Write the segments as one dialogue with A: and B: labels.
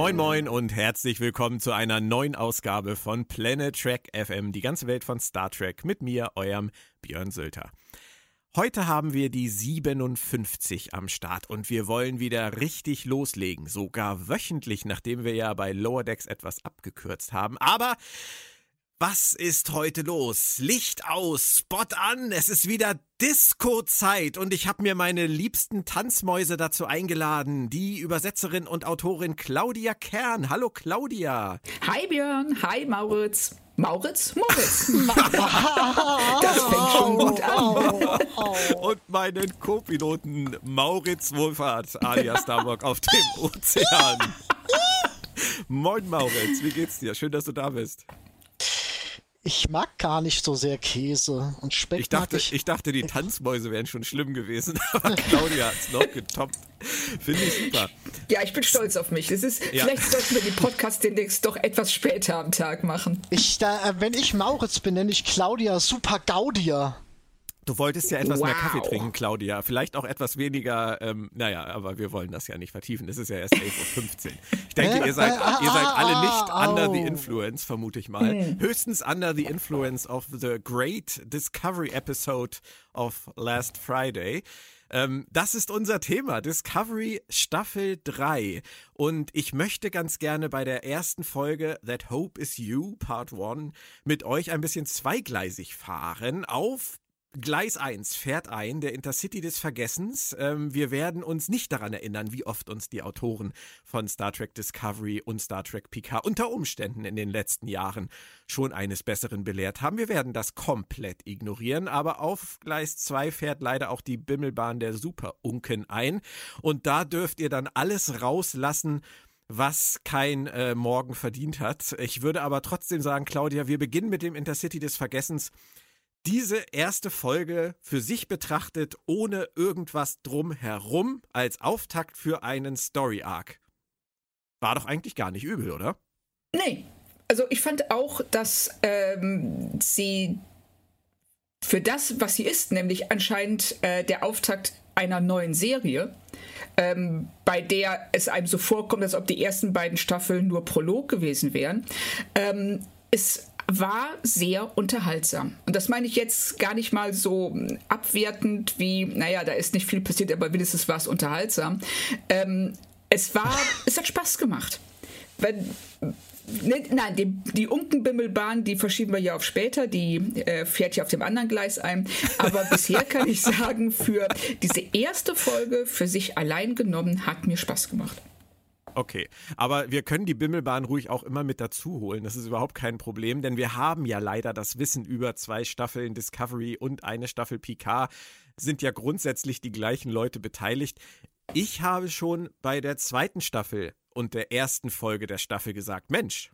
A: Moin Moin und herzlich willkommen zu einer neuen Ausgabe von Planet Trek FM, die ganze Welt von Star Trek mit mir, eurem Björn Sülter. Heute haben wir die 57 am Start und wir wollen wieder richtig loslegen, sogar wöchentlich, nachdem wir ja bei Lower Decks etwas abgekürzt haben. Aber was ist heute los? Licht aus, Spot an, es ist wieder Disco-Zeit und ich habe mir meine liebsten Tanzmäuse dazu eingeladen. Die Übersetzerin und Autorin Claudia Kern. Hallo Claudia.
B: Hi Björn, hi Mauritz. Mauritz? Moritz. das fängt schon gut an.
A: Und meinen Co-Piloten Mauritz Wohlfahrt alias Starbuck auf dem Ozean. Moin Mauritz, wie geht's dir? Schön, dass du da bist.
C: Ich mag gar nicht so sehr Käse und Speck.
A: Ich dachte,
C: ich,
A: ich dachte, die Tanzmäuse wären schon schlimm gewesen, aber Claudia hat es noch getoppt. Finde ich super.
B: Ja, ich bin stolz auf mich. Es ist, ja. Vielleicht sollten wir die Podcast demnächst doch etwas später am Tag machen.
C: Ich, da, wenn ich Mauritz bin, nenne ich Claudia Super Gaudia.
A: Du wolltest ja etwas wow. mehr Kaffee trinken, Claudia. Vielleicht auch etwas weniger, ähm, naja, aber wir wollen das ja nicht vertiefen. Es ist ja erst 11.15 Uhr. Ich denke, ihr seid, ihr seid alle nicht under the influence, vermute ich mal. Hm. Höchstens under the influence of the great Discovery Episode of last Friday. Ähm, das ist unser Thema, Discovery Staffel 3. Und ich möchte ganz gerne bei der ersten Folge That Hope is You, Part 1, mit euch ein bisschen zweigleisig fahren auf Gleis 1 fährt ein, der Intercity des Vergessens. Ähm, wir werden uns nicht daran erinnern, wie oft uns die Autoren von Star Trek Discovery und Star Trek Picard unter Umständen in den letzten Jahren schon eines Besseren belehrt haben. Wir werden das komplett ignorieren, aber auf Gleis 2 fährt leider auch die Bimmelbahn der Super-Unken ein. Und da dürft ihr dann alles rauslassen, was kein äh, Morgen verdient hat. Ich würde aber trotzdem sagen, Claudia, wir beginnen mit dem Intercity des Vergessens diese erste Folge für sich betrachtet, ohne irgendwas drumherum, als Auftakt für einen Story Arc. War doch eigentlich gar nicht übel, oder?
B: Nee. Also ich fand auch, dass ähm, sie für das, was sie ist, nämlich anscheinend äh, der Auftakt einer neuen Serie, ähm, bei der es einem so vorkommt, als ob die ersten beiden Staffeln nur Prolog gewesen wären, ähm, ist war sehr unterhaltsam. Und das meine ich jetzt gar nicht mal so abwertend wie, naja, da ist nicht viel passiert, aber wenigstens war es unterhaltsam. Ähm, es war, es hat Spaß gemacht. Wenn, ne, nein, die, die Unkenbimmelbahn, die verschieben wir ja auf später, die äh, fährt ja auf dem anderen Gleis ein. Aber bisher kann ich sagen, für diese erste Folge für sich allein genommen hat mir Spaß gemacht.
A: Okay, aber wir können die Bimmelbahn ruhig auch immer mit dazu holen. Das ist überhaupt kein Problem, denn wir haben ja leider das Wissen über zwei Staffeln Discovery und eine Staffel Picard. Sind ja grundsätzlich die gleichen Leute beteiligt. Ich habe schon bei der zweiten Staffel und der ersten Folge der Staffel gesagt, Mensch,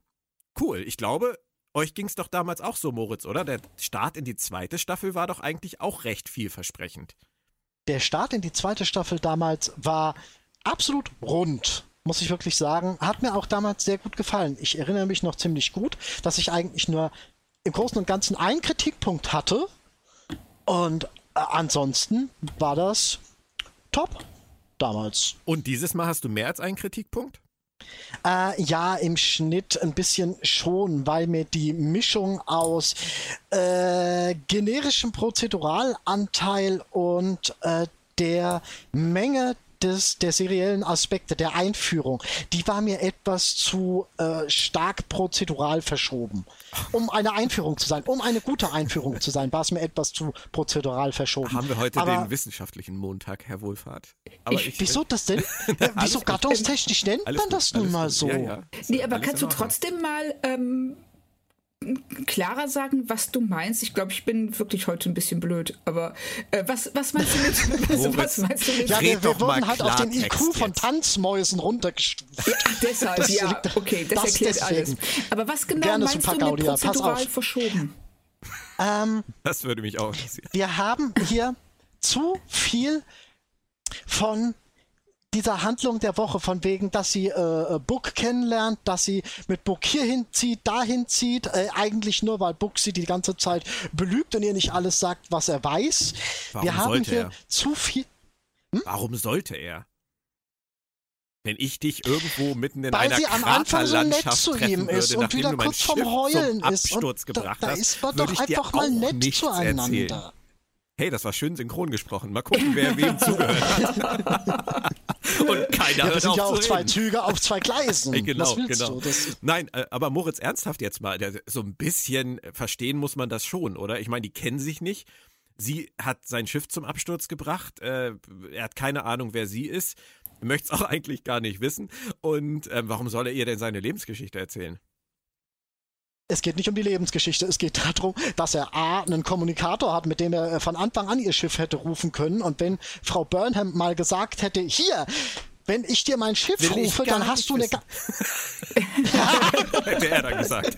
A: cool, ich glaube, euch ging es doch damals auch so, Moritz, oder? Der Start in die zweite Staffel war doch eigentlich auch recht vielversprechend.
C: Der Start in die zweite Staffel damals war absolut rund muss ich wirklich sagen. Hat mir auch damals sehr gut gefallen. Ich erinnere mich noch ziemlich gut, dass ich eigentlich nur im Großen und Ganzen einen Kritikpunkt hatte. Und äh, ansonsten war das top damals.
A: Und dieses Mal hast du mehr als einen Kritikpunkt?
C: Äh, ja, im Schnitt ein bisschen schon, weil mir die Mischung aus äh, generischem Prozeduralanteil und äh, der Menge des, der seriellen Aspekte, der Einführung, die war mir etwas zu äh, stark prozedural verschoben. Um eine Einführung zu sein, um eine gute Einführung zu sein, war es mir etwas zu prozedural verschoben.
A: Haben wir heute Aber, den wissenschaftlichen Montag, Herr Wohlfahrt?
C: Ich, ich, wieso das denn? wieso gattungstechnisch nennt man das nun mal so? Ja, ja.
B: Nee, aber kannst du trotzdem mal ähm, klarer sagen, was du meinst? Ich glaube, ich bin wirklich heute ein bisschen blöd. Aber äh, was, was meinst du mit? Was,
C: was meinst du mit? Ja, wir, wir wurden halt auf den IQ von Tanzmäusen runtergestuft.
B: Ja, deshalb, das, ja, okay, das, das erklärt deswegen. alles. Aber was genau Gerne meinst du mit prozedural verschoben?
A: Ähm, das würde mich auch interessieren.
C: Wir haben hier zu viel von dieser Handlung der Woche, von wegen, dass sie äh, Book kennenlernt, dass sie mit Book hierhin zieht, dahin zieht, äh, eigentlich nur, weil Book sie die ganze Zeit belügt und ihr nicht alles sagt, was er weiß.
A: Warum
C: Wir haben hier
A: er?
C: zu viel.
A: Hm? Warum sollte er? Wenn ich dich irgendwo mitten in
C: Weil
A: einer
C: sie am Anfang so nett zu ihm
A: würde,
C: ist und wieder kurz vorm Heulen ist.
A: Absturz
C: und
A: gebracht
C: da, da ist man
A: würde
C: doch einfach mal nett zueinander.
A: erzählen. Hey, das war schön synchron gesprochen. Mal gucken, wer wem zugehört hat. Und keiner
C: Ja,
A: hört
C: das sind
A: auf
C: ja
A: zu
C: auch zwei
A: reden.
C: Züge auf zwei Gleisen.
A: Genau, genau.
C: du? Das,
A: Nein, äh, aber Moritz, ernsthaft jetzt mal, so ein bisschen verstehen muss man das schon, oder? Ich meine, die kennen sich nicht. Sie hat sein Schiff zum Absturz gebracht. Äh, er hat keine Ahnung, wer sie ist. Möchte es auch eigentlich gar nicht wissen. Und ähm, warum soll er ihr denn seine Lebensgeschichte erzählen?
C: Es geht nicht um die Lebensgeschichte, es geht darum, dass er A, einen Kommunikator hat, mit dem er äh, von Anfang an ihr Schiff hätte rufen können. Und wenn Frau Burnham mal gesagt hätte, hier, wenn ich dir mein Schiff
A: Will
C: rufe, dann hast du eine... ga-
A: Hätte er dann gesagt.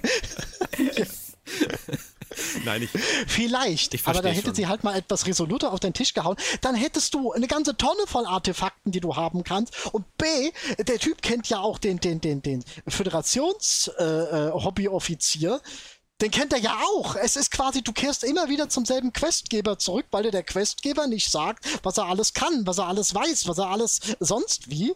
A: Nein, ich,
C: Vielleicht,
A: Ich
C: aber da hätte
A: schon.
C: sie halt mal etwas resoluter auf den Tisch gehauen. Dann hättest du eine ganze Tonne voll Artefakten, die du haben kannst. Und B, der Typ kennt ja auch den, den, den, den Föderations-Hobbyoffizier. Äh, Hobbyoffizier. den kennt er ja auch. Es ist quasi, du kehrst immer wieder zum selben Questgeber zurück, weil dir der Questgeber nicht sagt, was er alles kann, was er alles weiß, was er alles sonst wie.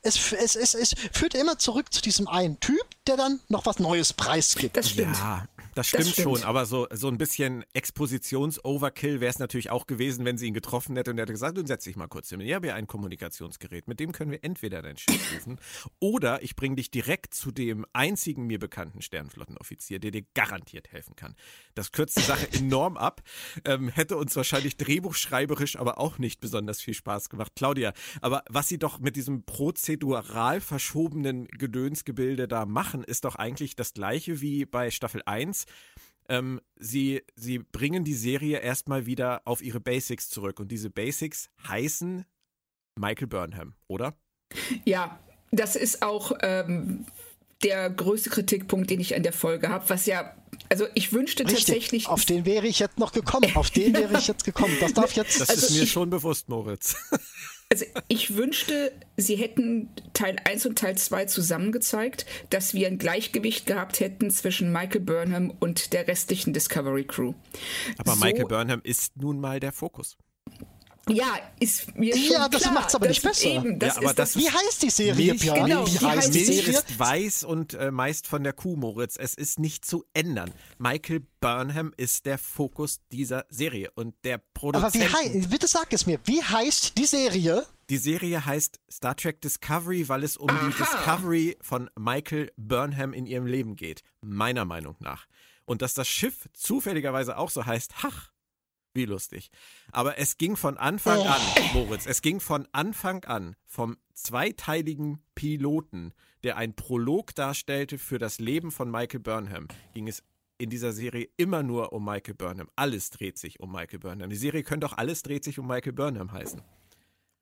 C: Es, es, es, es führt immer zurück zu diesem einen Typ, der dann noch was Neues preisgibt.
B: Das stimmt.
A: Ja, das stimmt,
B: Das stimmt.
A: schon, aber so, so ein bisschen Expositions-Overkill wäre es natürlich auch gewesen, wenn sie ihn getroffen hätte und er hätte gesagt, nun setz dich mal kurz hin. Ich habe ja ein Kommunikationsgerät, mit dem können wir entweder dein Schiff rufen oder ich bringe dich direkt zu dem einzigen mir bekannten Sternenflottenoffizier, der dir garantiert helfen kann. Das kürzt die Sache enorm ab, ähm, hätte uns wahrscheinlich drehbuchschreiberisch aber auch nicht besonders viel Spaß gemacht. Claudia, aber was sie doch mit diesem prozedural verschobenen Gedönsgebilde da machen, ist doch eigentlich das gleiche wie bei Staffel 1. Ähm, sie, sie bringen die Serie erstmal wieder auf ihre Basics zurück. Und diese Basics heißen Michael Burnham, oder?
B: Ja, das ist auch ähm, der größte Kritikpunkt, den ich an der Folge habe, was ja, also ich wünschte
C: Richtig,
B: tatsächlich.
C: auf den wäre ich jetzt noch gekommen. Auf den wäre ich jetzt gekommen. Das darf jetzt.
A: Das
B: Also
A: ist mir
B: ich-
A: schon bewusst, Moritz.
B: Also ich wünschte, sie hätten Teil 1 und Teil 2 zusammengezeigt, dass wir ein Gleichgewicht gehabt hätten zwischen Michael Burnham und der restlichen Discovery Crew.
A: Aber
B: So-
A: Michael Burnham ist nun mal der Fokus.
B: Ja, ist mir schon
C: Ja, das
B: klar.
C: macht's aber nicht besser.
B: Eben, das
A: Ja, aber
B: ist
A: das
B: das,
C: wie heißt die Serie,
A: Milch,
C: Björn?
B: genau,
C: wie
B: wie
C: heißt die Serie?
A: ist weiß und äh, meist von der Kuh, Moritz. Es ist nicht zu ändern. Michael Burnham ist der Fokus dieser Serie und der
C: Aber
A: Produzent.
C: wie heißt, bitte sag es mir, wie heißt die Serie?
A: Die Serie heißt Star Trek Discovery, weil es um die Discovery von Michael Burnham in ihrem Leben geht. Meiner Meinung nach. Und dass das Schiff zufälligerweise auch so heißt, hach, wie lustig. Aber es ging von Anfang an, Moritz, es ging von Anfang an vom zweiteiligen Piloten, der ein Prolog darstellte für das Leben von Michael Burnham, ging es in dieser Serie immer nur um Michael Burnham. Alles dreht sich um Michael Burnham. Die Serie könnte auch alles dreht sich um Michael Burnham heißen.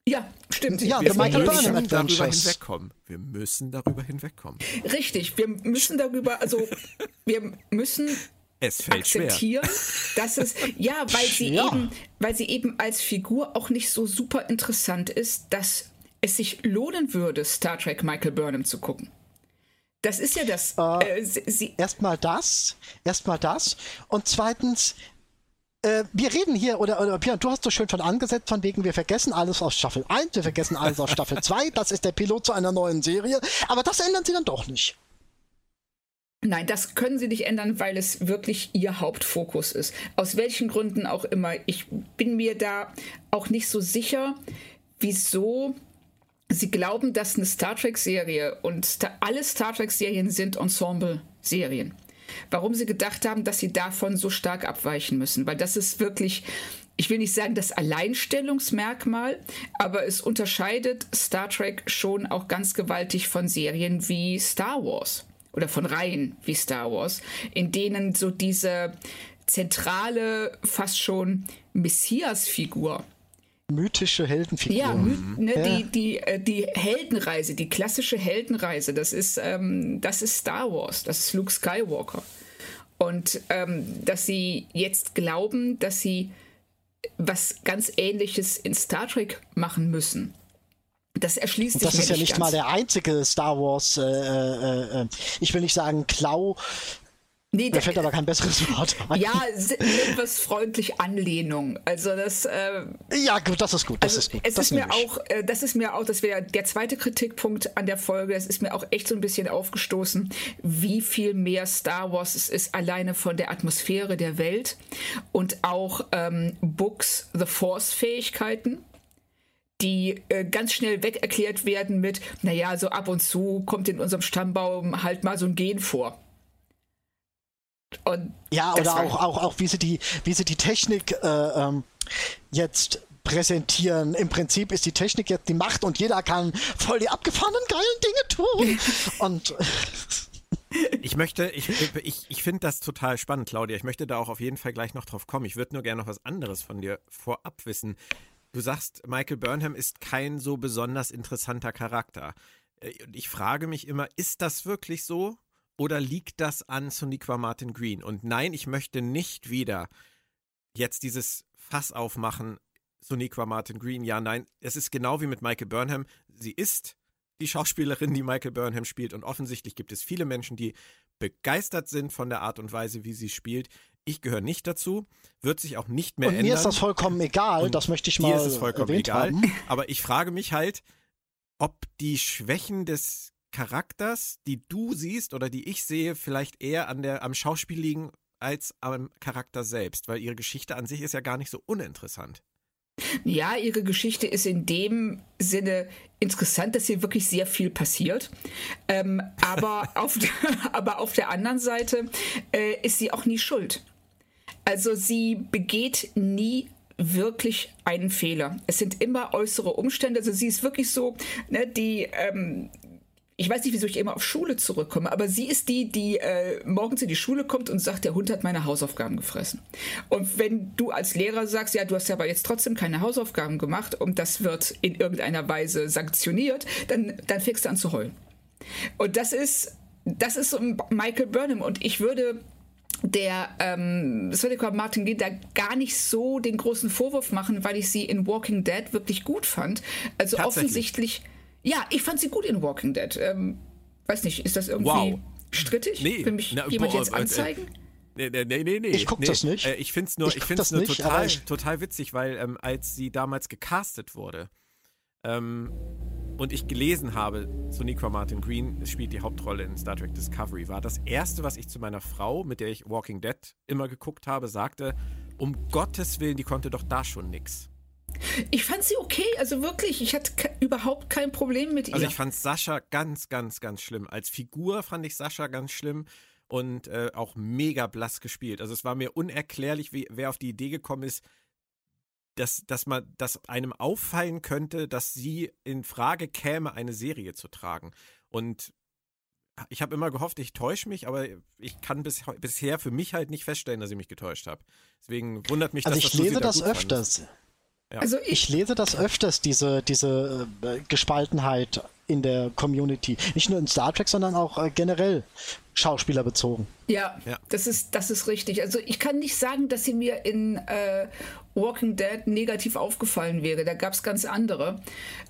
B: ja, stimmt.
C: Ja,
B: Wir
C: Michael
B: müssen-
C: Burnham
A: müssen darüber hinwegkommen. Wir müssen darüber hinwegkommen.
B: Richtig, wir müssen darüber, also wir müssen
A: Es fällt schwer.
B: akzeptieren, dass es ja, weil sie
C: Ja.
B: eben, weil sie eben als Figur auch nicht so super interessant ist, dass es sich lohnen würde, Star Trek Michael Burnham zu gucken. Das ist ja das. Äh, sie, sie,
C: Erstmal das, erstmal das. Und zweitens, äh, wir reden hier, oder, oder Björn, du hast so schön von angesetzt, von wegen, wir vergessen alles aus Staffel 1, wir vergessen alles aus Staffel 2, das ist der Pilot zu einer neuen Serie, aber das ändern sie dann doch nicht.
B: Nein, das können sie nicht ändern, weil es wirklich ihr Hauptfokus ist. Aus welchen Gründen auch immer. Ich bin mir da auch nicht so sicher, wieso sie glauben, dass eine Star Trek-Serie und alle Star Trek-Serien sind Ensemble-Serien. Warum sie gedacht haben, dass sie davon so stark abweichen müssen. Weil das ist wirklich, ich will nicht sagen das Alleinstellungsmerkmal, aber es unterscheidet Star Trek schon auch ganz gewaltig von Serien wie Star Wars oder von Reihen wie Star Wars, in denen so diese zentrale, fast schon Messias-Figur
C: Mythische Heldenfigur.
B: ja, mü- ne,
C: Ja.
B: Die, die, äh, die Heldenreise, die klassische Heldenreise, das ist, ähm, das ist Star Wars, das ist Luke Skywalker. Und ähm, dass sie jetzt glauben, dass sie was ganz Ähnliches in Star Trek machen müssen, das erschließt sich
C: Das ist ja nicht
B: ganz.
C: mal der einzige Star Wars, äh, äh, äh, ich will nicht sagen Klau, Nee, Mir fällt aber kein besseres Wort
B: ein. Ja, etwas freundlich Anlehnung. Also das. Äh,
C: ja, gut, das ist gut. Das
B: also
C: ist gut.
B: Es
C: das
B: ist mir auch, äh, das ist mir auch, das wäre der zweite Kritikpunkt an der Folge. Es ist mir auch echt so ein bisschen aufgestoßen, wie viel mehr Star Wars es ist alleine von der Atmosphäre der Welt und auch ähm, Books The Force Fähigkeiten die äh, ganz schnell weg erklärt werden mit, naja, so ab und zu kommt in unserem Stammbaum halt mal so ein Gen vor.
C: Und ja, oder auch, auch, auch wie sie die, wie sie die Technik äh, ähm, jetzt präsentieren. Im Prinzip ist die Technik jetzt die Macht und jeder kann voll die abgefahrenen geilen Dinge tun. und
A: ich möchte, ich, ich, ich finde das total spannend, Claudia. Ich möchte da auch auf jeden Fall gleich noch drauf kommen. Ich würde nur gerne noch was anderes von dir vorab wissen. Du sagst, Michael Burnham ist kein so besonders interessanter Charakter. Äh, ich frage mich immer, ist das wirklich so? Oder liegt das an Soniqua Martin Green? Und nein, ich möchte nicht wieder jetzt dieses Fass aufmachen, Soniqua Martin Green. Ja, nein, es ist genau wie mit Michael Burnham. Sie ist die Schauspielerin, die Michael Burnham spielt. Und offensichtlich gibt es viele Menschen, die begeistert sind von der Art und Weise, wie sie spielt. Ich gehöre nicht dazu, wird sich auch nicht mehr
C: und
A: ändern.
C: Mir ist das vollkommen egal, und das möchte ich mal. Mir ist es vollkommen egal. Haben.
A: Aber ich frage mich halt, ob die Schwächen des Charakters, die du siehst oder die ich sehe, vielleicht eher an der, am Schauspiel liegen als am Charakter selbst, weil ihre Geschichte an sich ist ja gar nicht so uninteressant.
B: Ja, ihre Geschichte ist in dem Sinne interessant, dass hier wirklich sehr viel passiert. Ähm, aber, auf, aber auf der anderen Seite äh, ist sie auch nie schuld. Also sie begeht nie wirklich einen Fehler. Es sind immer äußere Umstände. Also sie ist wirklich so, ne, die ähm, ich weiß nicht, wieso ich immer auf Schule zurückkomme, aber sie ist die, die äh, morgens in die Schule kommt und sagt, der Hund hat meine Hausaufgaben gefressen. Und wenn du als Lehrer sagst, ja, du hast ja aber jetzt trotzdem keine Hausaufgaben gemacht und das wird in irgendeiner Weise sanktioniert, dann, dann fängst du an zu heulen. Und das ist, das ist so Michael Burnham und ich würde der ähm, Sonika Martin geht da gar nicht so den großen Vorwurf machen, weil ich sie in Walking Dead wirklich gut fand. Also offensichtlich ja, ich fand sie gut in Walking Dead. Ähm, weiß nicht, ist das irgendwie wow. strittig? Nee, Will mich na, jemand boah, jetzt äh, anzeigen?
A: Nee, nee, nee, nee.
C: Ich guck
A: nee,
C: das nicht.
A: Äh, ich find's nur, ich, ich find's nur nicht, total, total witzig, weil ähm, als sie damals gecastet wurde ähm, und ich gelesen habe, Sonequa Martin Green spielt die Hauptrolle in Star Trek Discovery, war das erste, was ich zu meiner Frau, mit der ich Walking Dead immer geguckt habe, sagte, um Gottes Willen, die konnte doch da schon nix.
B: Ich fand sie okay, also wirklich, ich hatte überhaupt kein Problem mit
A: also
B: ihr.
A: Also ich fand Sascha ganz, ganz, ganz schlimm. Als Figur fand ich Sascha ganz schlimm und äh, auch mega blass gespielt. Also es war mir unerklärlich, wie, wer auf die Idee gekommen ist, dass, dass man, dass einem auffallen könnte, dass sie in Frage käme, eine Serie zu tragen. Und ich habe immer gehofft, ich täusche mich, aber ich kann bis, bisher für mich halt nicht feststellen, dass ich mich getäuscht habe. Deswegen wundert mich,
C: also
A: dass
C: ich lese das öfters. Fandest. Ja. Also ich, ich, lese das öfters, diese, diese äh, Gespaltenheit in der Community. Nicht nur in Star Trek, sondern auch äh, generell schauspielerbezogen.
B: Ja, ja, Das, ist, das ist richtig. Also ich kann nicht sagen, dass sie mir in äh, Walking Dead negativ aufgefallen wäre. Da gab es ganz andere.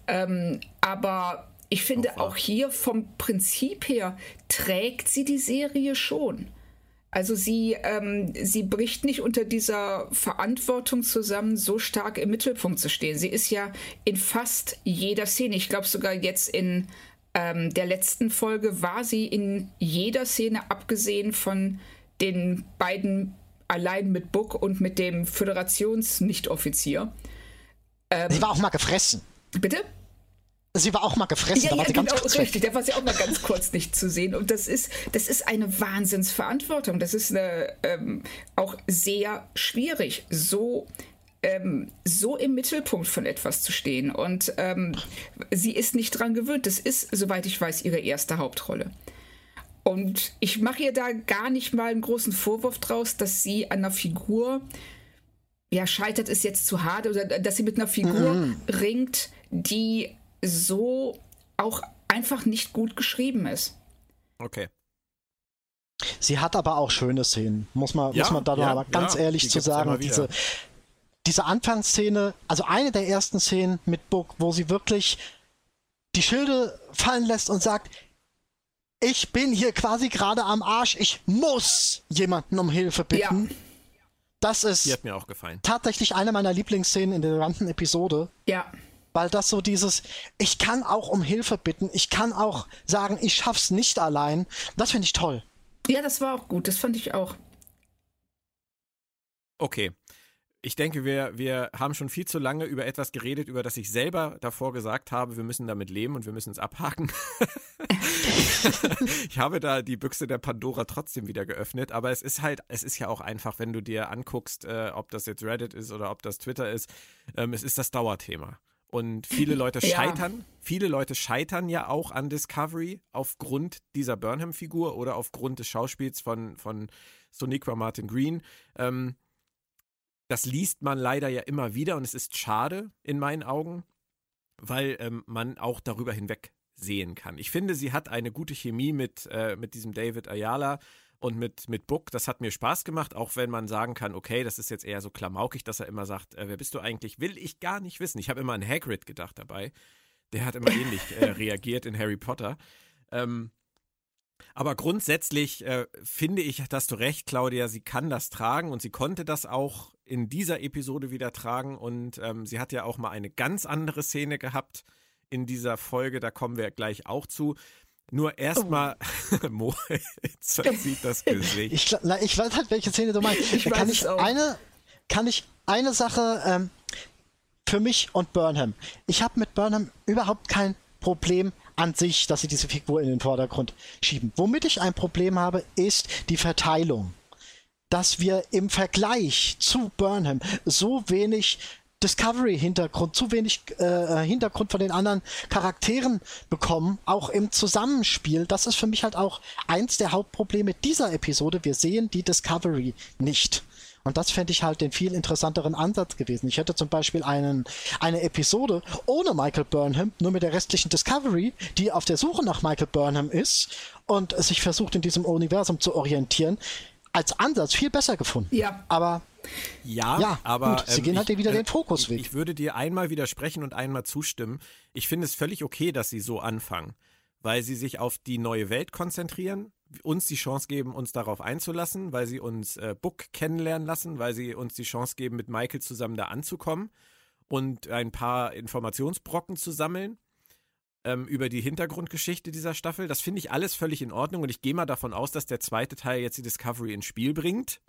B: Ähm, aber ich finde auch hier vom Prinzip her trägt sie die Serie schon. Also sie, ähm, sie bricht nicht unter dieser Verantwortung zusammen, so stark im Mittelpunkt zu stehen. Sie ist ja in fast jeder Szene, ich glaube sogar jetzt in ähm, der letzten Folge war sie in jeder Szene, abgesehen von den beiden allein mit Book und mit dem Föderations-Nicht-Offizier.
C: Ähm, sie war auch mal gefressen.
B: Bitte?
C: Sie war auch mal gefressen, ja, da war ja, sie ganz genau, kurz
B: richtig, da war sie auch mal ganz kurz nicht zu sehen. Und das ist, das ist eine Wahnsinnsverantwortung. Das ist eine, ähm, auch sehr schwierig, so, ähm, so im Mittelpunkt von etwas zu stehen. Und ähm, sie ist nicht dran gewöhnt. Das ist, soweit ich weiß, ihre erste Hauptrolle. Und ich mache ihr da gar nicht mal einen großen Vorwurf draus, dass sie an einer Figur, ja, scheitert ist jetzt zu hart, oder dass sie mit einer Figur mhm. ringt, die so auch einfach nicht gut geschrieben ist.
A: Okay.
C: Sie hat aber auch schöne Szenen, muss man, ja, muss man da ja, aber ganz ja, ehrlich zu sagen. Diese, diese Anfangsszene, also eine der ersten Szenen mit Book, wo sie wirklich die Schilde fallen lässt und sagt, ich bin hier quasi gerade am Arsch. Ich muss jemanden um Hilfe bitten. Ja. Das ist
A: Die hat mir auch gefallen.
C: tatsächlich eine meiner Lieblingsszenen in der ganzen Episode.
B: Ja.
C: Weil das so dieses, ich kann auch um Hilfe bitten, ich kann auch sagen, ich schaff's nicht allein. Das finde ich toll.
B: Ja, das war auch gut, das fand ich auch.
A: Okay ich denke, wir, wir haben schon viel zu lange über etwas geredet, über das ich selber davor gesagt habe, wir müssen damit leben und wir müssen es abhaken. ich habe da die Büchse der Pandora trotzdem wieder geöffnet, aber es ist halt, es ist ja auch einfach, wenn du dir anguckst, äh, ob das jetzt Reddit ist oder ob das Twitter ist, ähm, es ist das Dauerthema. Und viele Leute scheitern, ja. viele Leute scheitern ja auch an Discovery aufgrund dieser Burnham-Figur oder aufgrund des Schauspiels von, von Sonequa Martin Green. Ähm, das liest man leider ja immer wieder und es ist schade in meinen Augen, weil ähm, man auch darüber hinweg sehen kann. Ich finde, sie hat eine gute Chemie mit, äh, mit diesem David Ayala und mit, mit Book. Das hat mir Spaß gemacht, auch wenn man sagen kann, okay, das ist jetzt eher so klamaukig, dass er immer sagt, äh, wer bist du eigentlich? Will ich gar nicht wissen. Ich habe immer an Hagrid gedacht dabei. Der hat immer ähnlich äh, reagiert in Harry Potter. Ähm, aber grundsätzlich äh, finde ich, dass du recht, Claudia, sie kann das tragen und sie konnte das auch in dieser Episode wieder tragen. Und ähm, sie hat ja auch mal eine ganz andere Szene gehabt in dieser Folge, da kommen wir gleich auch zu. Nur erstmal, oh. Mo, jetzt verzieht das Gesicht.
C: Ich, na, ich weiß halt, welche Szene du meinst. Ich kann ich eine, kann ich eine Sache ähm, für mich und Burnham. Ich habe mit Burnham überhaupt kein Problem an sich, dass sie diese Figur in den Vordergrund schieben. Womit ich ein Problem habe, ist die Verteilung. Dass wir im Vergleich zu Burnham so wenig Discovery-Hintergrund, zu wenig äh, Hintergrund von den anderen Charakteren bekommen, auch im Zusammenspiel. Das ist für mich halt auch eins der Hauptprobleme dieser Episode. Wir sehen die Discovery nicht. Und das fände ich halt den viel interessanteren Ansatz gewesen. Ich hätte zum Beispiel einen, eine Episode ohne Michael Burnham, nur mit der restlichen Discovery, die auf der Suche nach Michael Burnham ist und sich versucht in diesem Universum zu orientieren, als Ansatz viel besser gefunden.
B: Ja.
C: Aber
A: ja, ja, aber
C: gut, sie ähm, gehen halt wieder äh, den Fokus weg.
A: Ich, ich würde dir einmal widersprechen und einmal zustimmen. Ich finde es völlig okay, dass sie so anfangen, weil sie sich auf die neue Welt konzentrieren uns die Chance geben, uns darauf einzulassen, weil sie uns äh, Book kennenlernen lassen, weil sie uns die Chance geben, mit Michael zusammen da anzukommen und ein paar Informationsbrocken zu sammeln ähm, über die Hintergrundgeschichte dieser Staffel. Das finde ich alles völlig in Ordnung und ich gehe mal davon aus, dass der zweite Teil jetzt die Discovery ins Spiel bringt.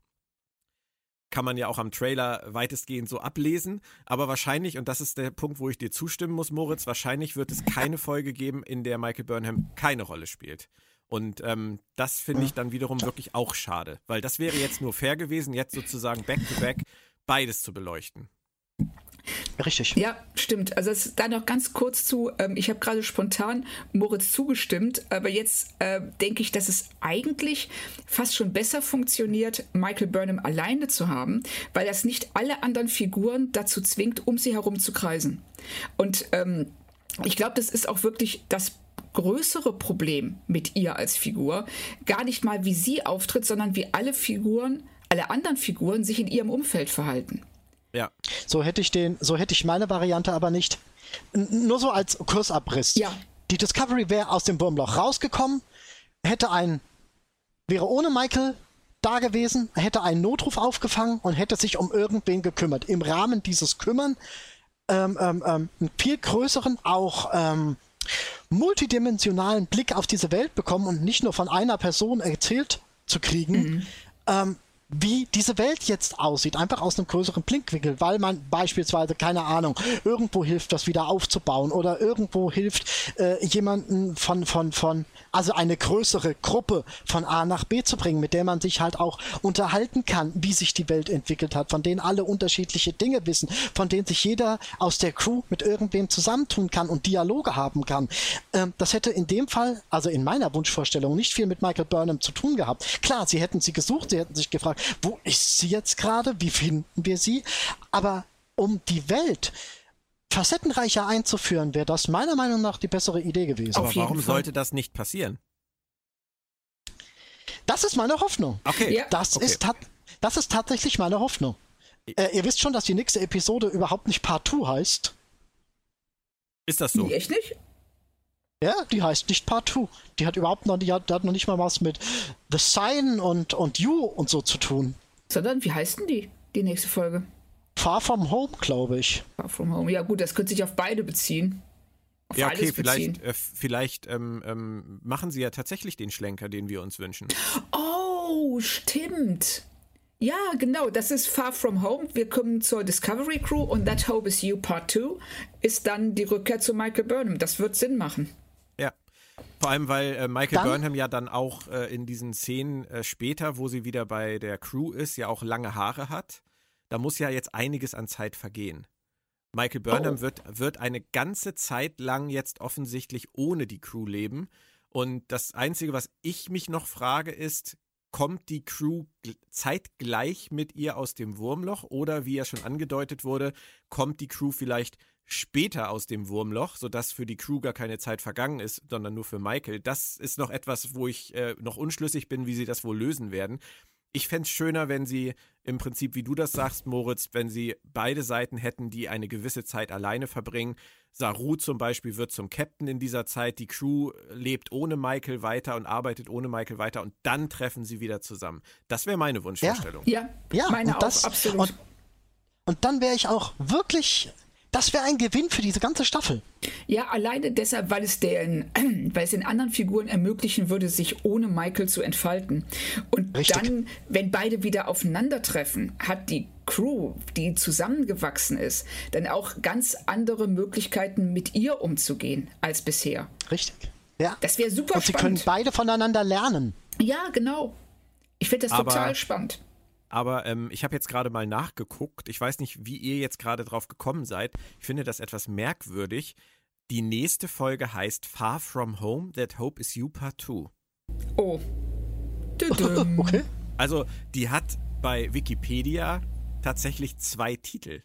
A: Kann man ja auch am Trailer weitestgehend so ablesen. Aber wahrscheinlich, und das ist der Punkt, wo ich dir zustimmen muss, Moritz, wahrscheinlich wird es keine Folge geben, in der Michael Burnham keine Rolle spielt. Und ähm, das finde ich dann wiederum wirklich auch schade, weil das wäre jetzt nur fair gewesen, jetzt sozusagen back-to-back -back beides zu beleuchten.
C: Richtig.
B: Ja, stimmt. Also es, da noch ganz kurz zu, ähm, ich habe gerade spontan Moritz zugestimmt, aber jetzt äh, denke ich, dass es eigentlich fast schon besser funktioniert, Michael Burnham alleine zu haben, weil das nicht alle anderen Figuren dazu zwingt, um sie herum zu kreisen. Und ähm, ich glaube, das ist auch wirklich das größere Problem mit ihr als Figur gar nicht mal, wie sie auftritt, sondern wie alle Figuren, alle anderen Figuren sich in ihrem Umfeld verhalten.
C: Ja. So hätte ich den, so hätte ich meine Variante aber nicht. N nur so als Kursabriss.
B: Ja.
C: Die Discovery wäre aus dem Wurmloch rausgekommen, hätte ein, wäre ohne Michael da gewesen, hätte einen Notruf aufgefangen und hätte sich um irgendwen gekümmert. Im Rahmen dieses Kümmern ähm, ähm, ähm einen viel größeren, auch ähm, multidimensionalen Blick auf diese Welt bekommen und nicht nur von einer Person erzählt zu kriegen, mhm. ähm, wie diese Welt jetzt aussieht, einfach aus einem größeren Blickwinkel, weil man beispielsweise, keine Ahnung, irgendwo hilft, das wieder aufzubauen oder irgendwo hilft, äh, jemanden von, von, von, also eine größere Gruppe von A nach B zu bringen, mit der man sich halt auch unterhalten kann, wie sich die Welt entwickelt hat, von denen alle unterschiedliche Dinge wissen, von denen sich jeder aus der Crew mit irgendwem zusammentun kann und Dialoge haben kann. Ähm, das hätte in dem Fall, also in meiner Wunschvorstellung, nicht viel mit Michael Burnham zu tun gehabt. Klar, sie hätten sie gesucht, sie hätten sich gefragt, wo ist sie jetzt gerade? Wie finden wir sie? Aber um die Welt facettenreicher einzuführen, wäre das meiner Meinung nach die bessere Idee gewesen.
A: Aber warum Fall. sollte das nicht passieren?
C: Das ist meine Hoffnung.
A: Okay. Ja.
C: Das,
A: okay.
C: Ist das ist tatsächlich meine Hoffnung. Äh, ihr wisst schon, dass die nächste Episode überhaupt nicht Part 2 heißt.
A: Ist das so?
B: Nee, echt nicht?
C: Ja, die heißt nicht Part 2. Die hat überhaupt noch, die hat, die hat noch nicht mal was mit The Sign und, und You und so zu tun.
B: Sondern, wie heißt denn die, die nächste Folge?
C: Far From Home, glaube ich.
B: Far From Home. Ja gut, das könnte sich auf beide beziehen.
A: Auf ja, okay, vielleicht, äh, vielleicht ähm, ähm, machen sie ja tatsächlich den Schlenker, den wir uns wünschen.
B: Oh, stimmt. Ja, genau, das ist Far From Home. Wir kommen zur Discovery Crew und That Hope Is You Part 2 ist dann die Rückkehr zu Michael Burnham. Das wird Sinn machen.
A: Vor allem, weil äh, Michael dann, Burnham ja dann auch äh, in diesen Szenen äh, später, wo sie wieder bei der Crew ist, ja auch lange Haare hat. Da muss ja jetzt einiges an Zeit vergehen. Michael Burnham oh. wird, wird eine ganze Zeit lang jetzt offensichtlich ohne die Crew leben. Und das Einzige, was ich mich noch frage, ist, kommt die Crew zeitgleich mit ihr aus dem Wurmloch oder wie ja schon angedeutet wurde, kommt die Crew vielleicht später aus dem Wurmloch, sodass für die Crew gar keine Zeit vergangen ist, sondern nur für Michael. Das ist noch etwas, wo ich äh, noch unschlüssig bin, wie sie das wohl lösen werden. Ich fände es schöner, wenn sie im Prinzip, wie du das sagst, Moritz, wenn sie beide Seiten hätten, die eine gewisse Zeit alleine verbringen. Saru zum Beispiel wird zum Captain in dieser Zeit, die Crew lebt ohne Michael weiter und arbeitet ohne Michael weiter und dann treffen sie wieder zusammen. Das wäre meine Wunschvorstellung.
B: Ja, ja, ja meine
C: das,
B: auch, absolut.
C: Und, und dann wäre ich auch wirklich das wäre ein Gewinn für diese ganze Staffel.
B: Ja, alleine deshalb, weil es, den, weil es den anderen Figuren ermöglichen würde, sich ohne Michael zu entfalten. Und Richtig. dann, wenn beide wieder aufeinandertreffen, hat die Crew, die zusammengewachsen ist, dann auch ganz andere Möglichkeiten, mit ihr umzugehen als bisher.
C: Richtig. Ja.
B: Das wäre super
C: Und sie können beide voneinander lernen.
B: Ja, genau. Ich finde das Aber total spannend.
A: Aber ähm, ich habe jetzt gerade mal nachgeguckt. Ich weiß nicht, wie ihr jetzt gerade drauf gekommen seid. Ich finde das etwas merkwürdig. Die nächste Folge heißt Far From Home, That Hope Is You Part 2.
B: Oh.
C: okay.
A: Also, die hat bei Wikipedia tatsächlich zwei Titel.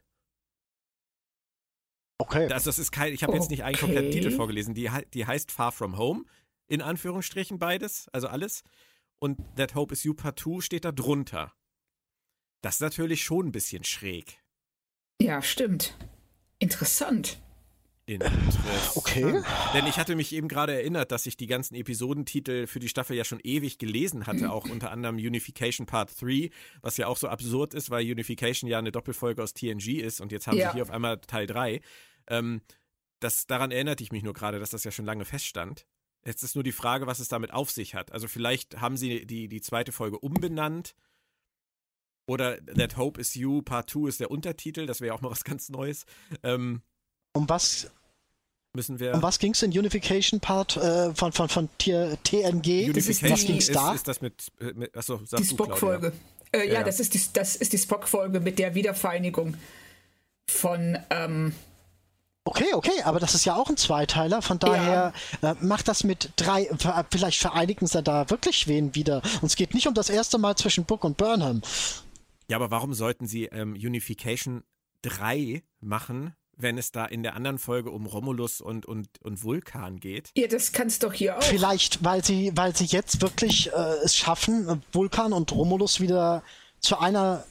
C: Okay.
A: Das, das ist kein, ich habe jetzt nicht einen kompletten Titel vorgelesen. Die, die heißt Far From Home, in Anführungsstrichen beides, also alles. Und That Hope Is You Part 2 steht da drunter. Das ist natürlich schon ein bisschen schräg.
B: Ja, stimmt. Interessant.
A: Interessant.
C: Okay.
A: Denn ich hatte mich eben gerade erinnert, dass ich die ganzen Episodentitel für die Staffel ja schon ewig gelesen hatte, auch unter anderem Unification Part 3, was ja auch so absurd ist, weil Unification ja eine Doppelfolge aus TNG ist und jetzt haben ja. sie hier auf einmal Teil 3. Ähm, das, daran erinnerte ich mich nur gerade, dass das ja schon lange feststand. Jetzt ist nur die Frage, was es damit auf sich hat. Also vielleicht haben sie die, die zweite Folge umbenannt oder That Hope Is You Part 2 ist der Untertitel, das wäre ja auch mal was ganz Neues. Ähm,
C: um was
A: müssen wir.
C: Um was ging es in Unification Part äh, von, von, von TNG?
A: Unification ist, ist, da? ist das mit, äh, mit achso,
B: Die Spock-Folge. Äh, ja, ja, das ist die, das ist die Spock-Folge mit der Wiedervereinigung von. Ähm,
C: Okay, okay, aber das ist ja auch ein Zweiteiler, von daher ja. äh, macht das mit drei, vielleicht vereinigen sie da wirklich wen wieder. Und es geht nicht um das erste Mal zwischen Book und Burnham.
A: Ja, aber warum sollten sie ähm, Unification 3 machen, wenn es da in der anderen Folge um Romulus und, und, und Vulkan geht?
B: Ja, das kannst doch hier auch.
C: Vielleicht, weil sie, weil sie jetzt wirklich äh, es schaffen, Vulkan und Romulus wieder zu einer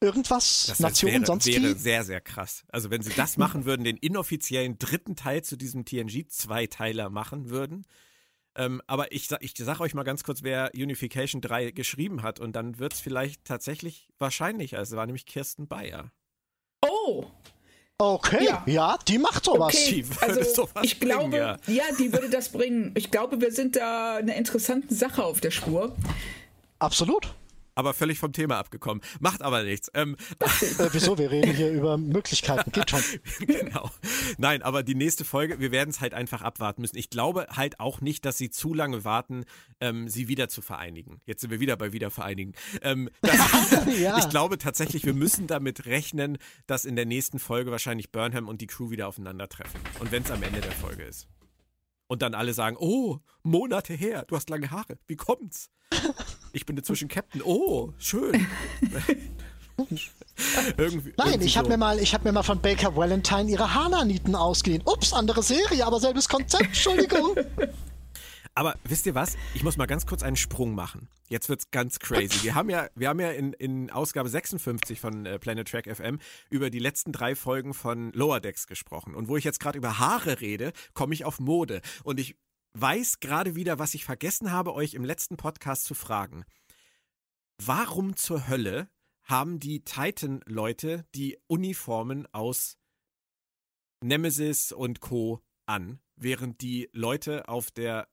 C: irgendwas,
A: das
C: Nation,
A: wäre,
C: sonst
A: wäre sehr, sehr krass. Also wenn sie das machen würden, den inoffiziellen dritten Teil zu diesem TNG-Zweiteiler machen würden, ähm, aber ich, ich sage euch mal ganz kurz, wer Unification 3 geschrieben hat und dann wird es vielleicht tatsächlich wahrscheinlich, also war nämlich Kirsten Bayer.
B: Oh!
C: Okay, ja. ja, die macht sowas.
B: Okay. also, sowas ich bringen, glaube, ja. ja, die würde das bringen. Ich glaube, wir sind da eine interessante Sache auf der Spur.
C: Absolut
A: aber völlig vom Thema abgekommen. Macht aber nichts. Ähm,
C: äh, wieso? Wir reden hier über Möglichkeiten. Geht schon.
A: genau. Nein, aber die nächste Folge, wir werden es halt einfach abwarten müssen. Ich glaube halt auch nicht, dass sie zu lange warten, ähm, sie wieder zu vereinigen. Jetzt sind wir wieder bei Wiedervereinigen. Ähm, ja. Ich glaube tatsächlich, wir müssen damit rechnen, dass in der nächsten Folge wahrscheinlich Burnham und die Crew wieder aufeinandertreffen. Und wenn es am Ende der Folge ist. Und dann alle sagen, oh, Monate her, du hast lange Haare, wie kommt's? Ich bin inzwischen Captain, oh, schön.
C: irgendwie, Nein, irgendwie ich habe so. mir mal, ich habe mir mal von Baker Valentine ihre Haarnanieten ausgeliehen. Ups, andere Serie, aber selbes Konzept, Entschuldigung.
A: Aber wisst ihr was? Ich muss mal ganz kurz einen Sprung machen. Jetzt wird's ganz crazy. Wir haben ja, wir haben ja in, in Ausgabe 56 von äh, Planet Track FM über die letzten drei Folgen von Lower Decks gesprochen. Und wo ich jetzt gerade über Haare rede, komme ich auf Mode. Und ich weiß gerade wieder, was ich vergessen habe, euch im letzten Podcast zu fragen. Warum zur Hölle haben die Titan-Leute die Uniformen aus Nemesis und Co. an, während die Leute auf der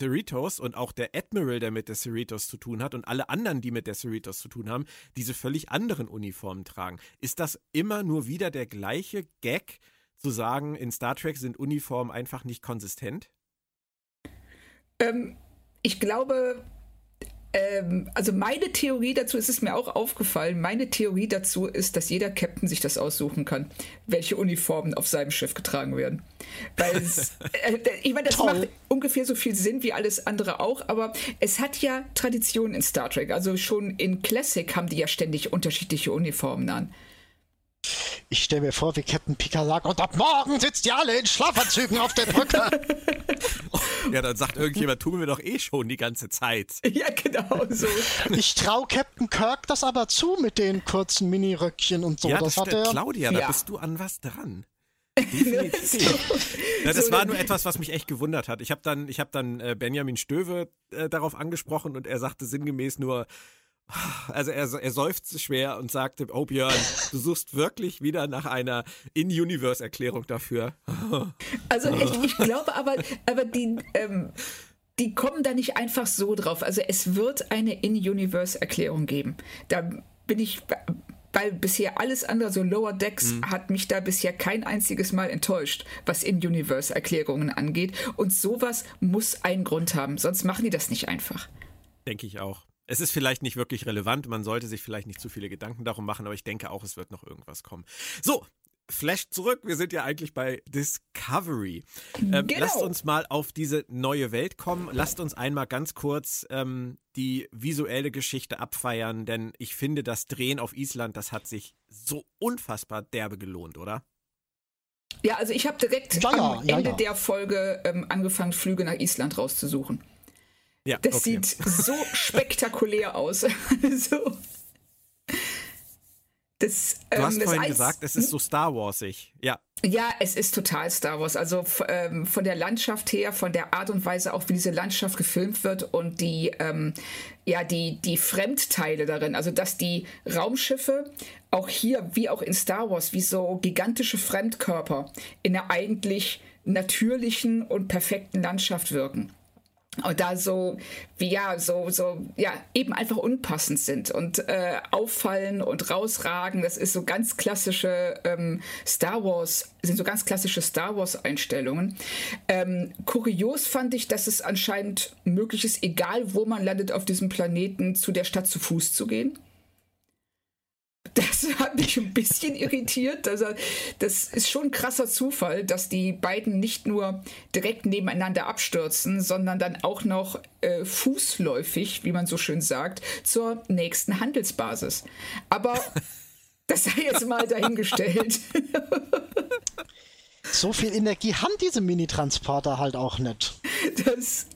A: Cerritos und auch der Admiral, der mit der Cerritos zu tun hat und alle anderen, die mit der Cerritos zu tun haben, diese völlig anderen Uniformen tragen. Ist das immer nur wieder der gleiche Gag, zu sagen, in Star Trek sind Uniformen einfach nicht konsistent?
B: Ähm, ich glaube, ähm, also meine Theorie dazu, ist es mir auch aufgefallen, meine Theorie dazu ist, dass jeder Captain sich das aussuchen kann, welche Uniformen auf seinem Schiff getragen werden. Weil es, äh, ich meine, das Toll. macht ungefähr so viel Sinn wie alles andere auch, aber es hat ja Tradition in Star Trek. Also schon in Classic haben die ja ständig unterschiedliche Uniformen an.
C: Ich stelle mir vor, wie Captain Picard sagt, und ab morgen sitzt ihr alle in Schlafanzügen auf der Brücke.
A: ja, dann sagt irgendjemand, tun wir doch eh schon die ganze Zeit.
B: Ja, genau so.
C: Ich traue Captain Kirk das aber zu mit den kurzen Miniröckchen und so.
A: Ja, das, das hat er. Claudia, ja. da bist du an was dran. Definitiv. ja, das war nur etwas, was mich echt gewundert hat. Ich habe dann, ich hab dann äh, Benjamin Stöwe äh, darauf angesprochen und er sagte sinngemäß nur, also er, er seufzte schwer und sagte, oh Björn, du suchst wirklich wieder nach einer In-Universe-Erklärung dafür.
B: Also ich, ich glaube aber, aber die, ähm, die kommen da nicht einfach so drauf. Also es wird eine In-Universe-Erklärung geben. Da bin ich, weil bisher alles andere, so Lower Decks, mhm. hat mich da bisher kein einziges Mal enttäuscht, was In-Universe-Erklärungen angeht. Und sowas muss einen Grund haben, sonst machen die das nicht einfach.
A: Denke ich auch. Es ist vielleicht nicht wirklich relevant, man sollte sich vielleicht nicht zu viele Gedanken darum machen, aber ich denke auch, es wird noch irgendwas kommen. So, Flash zurück. Wir sind ja eigentlich bei Discovery. Ähm, genau. Lasst uns mal auf diese neue Welt kommen. Lasst uns einmal ganz kurz ähm, die visuelle Geschichte abfeiern, denn ich finde, das Drehen auf Island, das hat sich so unfassbar derbe gelohnt, oder?
B: Ja, also ich habe direkt ja, am ja, Ende ja. der Folge ähm, angefangen, Flüge nach Island rauszusuchen. Ja, das okay. sieht so spektakulär aus. so.
A: Das, ähm, du hast vorhin Eis, gesagt, es ist so Star Warsig. Ja.
B: Ja, es ist total Star Wars. Also ähm, von der Landschaft her, von der Art und Weise auch, wie diese Landschaft gefilmt wird und die, ähm, ja, die, die Fremdteile darin. Also dass die Raumschiffe auch hier, wie auch in Star Wars, wie so gigantische Fremdkörper in einer eigentlich natürlichen und perfekten Landschaft wirken da so wie ja so so ja eben einfach unpassend sind und äh, auffallen und rausragen. Das ist so ganz klassische ähm, Star Wars sind so ganz klassische Star Wars Einstellungen. Ähm, kurios fand ich dass es anscheinend möglich ist egal wo man landet auf diesem Planeten zu der Stadt zu Fuß zu gehen das hat mich ein bisschen irritiert. Also, das ist schon ein krasser Zufall, dass die beiden nicht nur direkt nebeneinander abstürzen, sondern dann auch noch äh, fußläufig, wie man so schön sagt, zur nächsten Handelsbasis. Aber das sei jetzt mal dahingestellt.
C: So viel Energie haben diese Mini-Transporter halt auch nicht.
B: Das,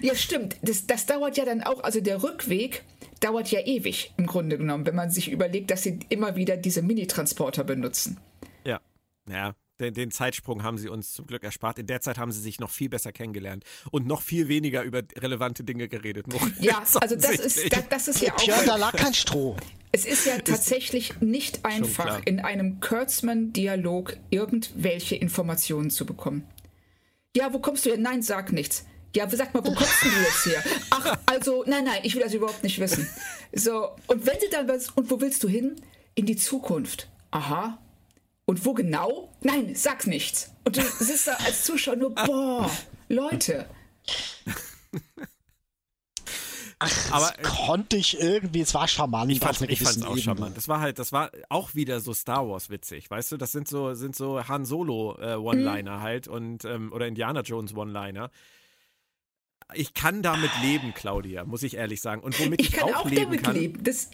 B: ja, stimmt. Das, das dauert ja dann auch, also der Rückweg dauert ja ewig im Grunde genommen, wenn man sich überlegt, dass sie immer wieder diese Mini-Transporter benutzen.
A: Ja, ja. Den, den, Zeitsprung haben sie uns zum Glück erspart. In der Zeit haben sie sich noch viel besser kennengelernt und noch viel weniger über relevante Dinge geredet.
B: Ja, also das ist, das, das ist ja auch.
C: Ja, da lag kein Stroh.
B: Es ist ja tatsächlich ist nicht einfach, in einem Kurtzman-Dialog irgendwelche Informationen zu bekommen. Ja, wo kommst du her? Nein, sag nichts. Ja, sag mal, wo kommst du jetzt her? Ach, also, nein, nein, ich will das überhaupt nicht wissen. So, und wenn du dann was, und wo willst du hin? In die Zukunft. Aha. Und wo genau? Nein, sag nichts. Und du sitzt da als Zuschauer nur, boah, Leute.
C: Ach, aber das konnte ich irgendwie, es war charmant.
A: Ich fand es auch charmant. Das war halt, das war auch wieder so Star Wars witzig, weißt du? Das sind so, sind so Han Solo äh, One-Liner mhm. halt und ähm, oder Indiana Jones One-Liner ich kann damit leben, Claudia, muss ich ehrlich sagen. Und womit ich, ich auch, auch, leben kann. Leben. Das,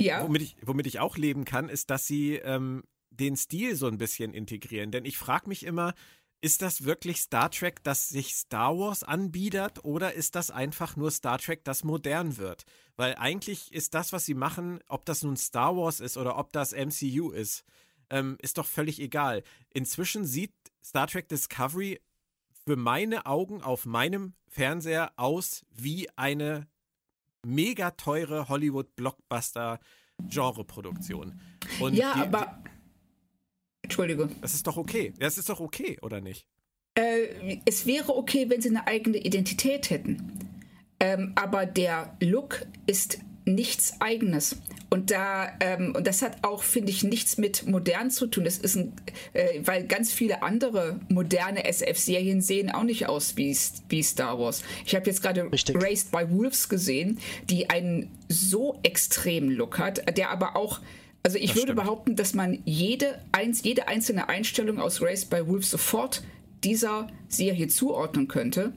A: ja. womit, ich, womit ich auch leben kann, ist, dass sie ähm, den Stil so ein bisschen integrieren. Denn ich frage mich immer, ist das wirklich Star Trek, das sich Star Wars anbietet, oder ist das einfach nur Star Trek, das modern wird? Weil eigentlich ist das, was sie machen, ob das nun Star Wars ist oder ob das MCU ist, ähm, ist doch völlig egal. Inzwischen sieht Star Trek Discovery für meine Augen auf meinem Fernseher aus wie eine mega teure Hollywood-Blockbuster-Genreproduktion.
B: Ja, die, aber
A: Entschuldigung. Das ist doch okay. Das ist doch okay, oder nicht?
B: Äh, es wäre okay, wenn sie eine eigene Identität hätten. Ähm, aber der Look ist nichts Eigenes. Und da, ähm, und das hat auch, finde ich, nichts mit modern zu tun. Das ist ein, äh, weil ganz viele andere moderne SF-Serien sehen auch nicht aus wie, wie Star Wars. Ich habe jetzt gerade Raised by Wolves gesehen, die einen so extremen Look hat, der aber auch also ich das würde stimmt. behaupten, dass man jede, eins, jede einzelne Einstellung aus Race by Wolves sofort dieser Serie zuordnen könnte.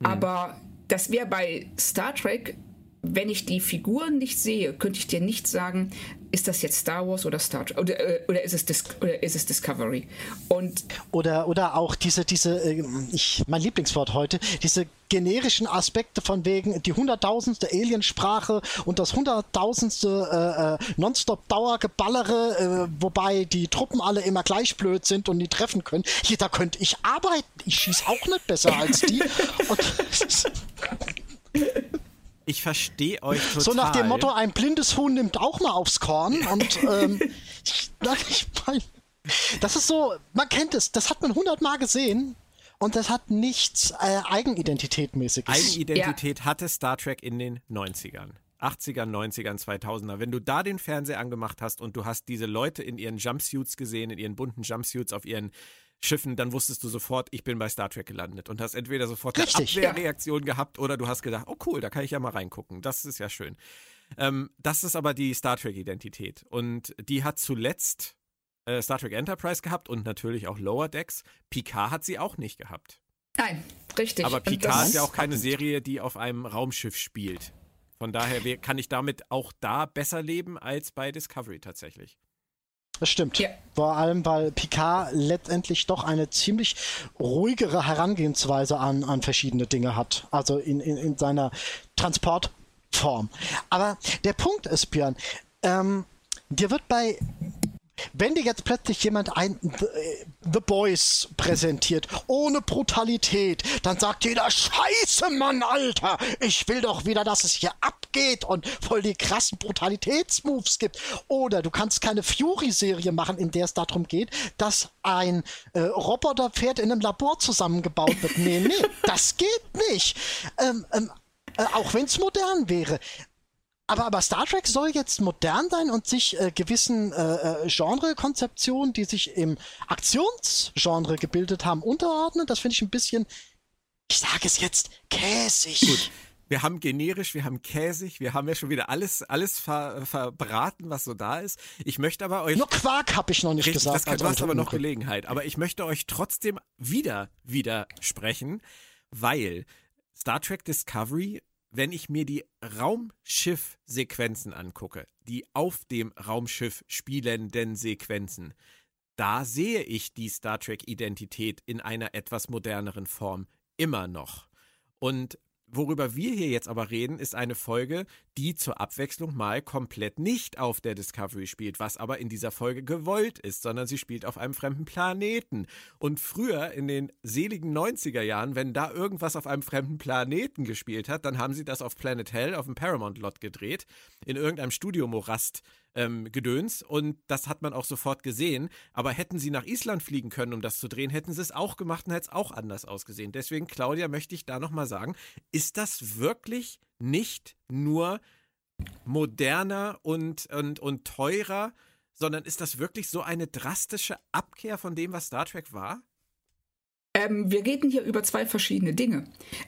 B: Mhm. Aber das wäre bei Star Trek, wenn ich die Figuren nicht sehe, könnte ich dir nicht sagen, ist das jetzt Star Wars oder Star Trek oder, äh, oder, ist, es Dis oder ist es Discovery?
C: Und oder, oder auch diese, diese äh, ich, mein Lieblingswort heute, diese generischen Aspekte von wegen die hunderttausendste Aliensprache und das hunderttausendste äh, äh, Nonstop-Dauergeballere, äh, wobei die Truppen alle immer gleich blöd sind und nie treffen können. Hier, da könnte ich arbeiten. Ich schieße auch nicht besser als die.
A: Ich verstehe euch total.
C: So nach dem Motto, ein blindes Huhn nimmt auch mal aufs Korn. Und ähm, ich, ich mein, das ist so, man kennt es, das hat man hundertmal gesehen. Und das hat nichts äh, Eigenidentität-mäßiges.
A: Eigenidentität ja. hatte Star Trek in den 90ern. 80ern, 90ern, 2000er. Wenn du da den Fernseher angemacht hast und du hast diese Leute in ihren Jumpsuits gesehen, in ihren bunten Jumpsuits auf ihren Schiffen, dann wusstest du sofort, ich bin bei Star Trek gelandet und hast entweder sofort eine Abwehrreaktion ja. gehabt oder du hast gedacht, oh cool, da kann ich ja mal reingucken. Das ist ja schön. Ähm, das ist aber die Star Trek-Identität und die hat zuletzt äh, Star Trek Enterprise gehabt und natürlich auch Lower Decks. Picard hat sie auch nicht gehabt.
B: Nein, richtig.
A: Aber Picard ist ja auch keine Serie, die auf einem Raumschiff spielt. Von daher kann ich damit auch da besser leben als bei Discovery tatsächlich.
C: Das stimmt. Ja. Vor allem, weil Picard letztendlich doch eine ziemlich ruhigere Herangehensweise an, an verschiedene Dinge hat. Also in, in, in seiner Transportform. Aber der Punkt ist, Björn, ähm, dir wird bei wenn dir jetzt plötzlich jemand ein The, äh, The, Boys präsentiert, ohne Brutalität, dann sagt jeder, scheiße Mann, Alter, ich will doch wieder, dass es hier abgeht und voll die krassen Brutalitätsmoves gibt. Oder du kannst keine Fury-Serie machen, in der es darum geht, dass ein äh, Roboterpferd in einem Labor zusammengebaut wird. Nee, nee, das geht nicht. Ähm, ähm, äh, auch wenn es modern wäre. Aber, aber Star Trek soll jetzt modern sein und sich äh, gewissen äh, äh, Genre-Konzeptionen, die sich im Aktionsgenre gebildet haben, unterordnen. Das finde ich ein bisschen, ich sage es jetzt, käsig. Gut.
A: Wir haben generisch, wir haben käsig, wir haben ja schon wieder alles, alles ver, verbraten, was so da ist. Ich möchte aber euch.
C: Nur Quark habe ich noch nicht richtig, gesagt. Das
A: kann, du hast aber noch Gelegenheit. Aber ich möchte euch trotzdem wieder widersprechen, weil Star Trek Discovery wenn ich mir die Raumschiff-Sequenzen angucke, die auf dem Raumschiff spielenden Sequenzen, da sehe ich die Star Trek-Identität in einer etwas moderneren Form immer noch. Und Worüber wir hier jetzt aber reden, ist eine Folge, die zur Abwechslung mal komplett nicht auf der Discovery spielt, was aber in dieser Folge gewollt ist, sondern sie spielt auf einem fremden Planeten. Und früher in den seligen 90er Jahren, wenn da irgendwas auf einem fremden Planeten gespielt hat, dann haben sie das auf Planet Hell auf dem Paramount-Lot gedreht, in irgendeinem Studiomorast ähm, Gedöns und das hat man auch sofort gesehen. Aber hätten sie nach Island fliegen können, um das zu drehen, hätten sie es auch gemacht und hätte es auch anders ausgesehen. Deswegen, Claudia, möchte ich da nochmal sagen, ist das wirklich nicht nur moderner und, und, und teurer, sondern ist das wirklich so eine drastische Abkehr von dem, was Star Trek war?
B: Ähm, wir reden hier über zwei verschiedene Dinge.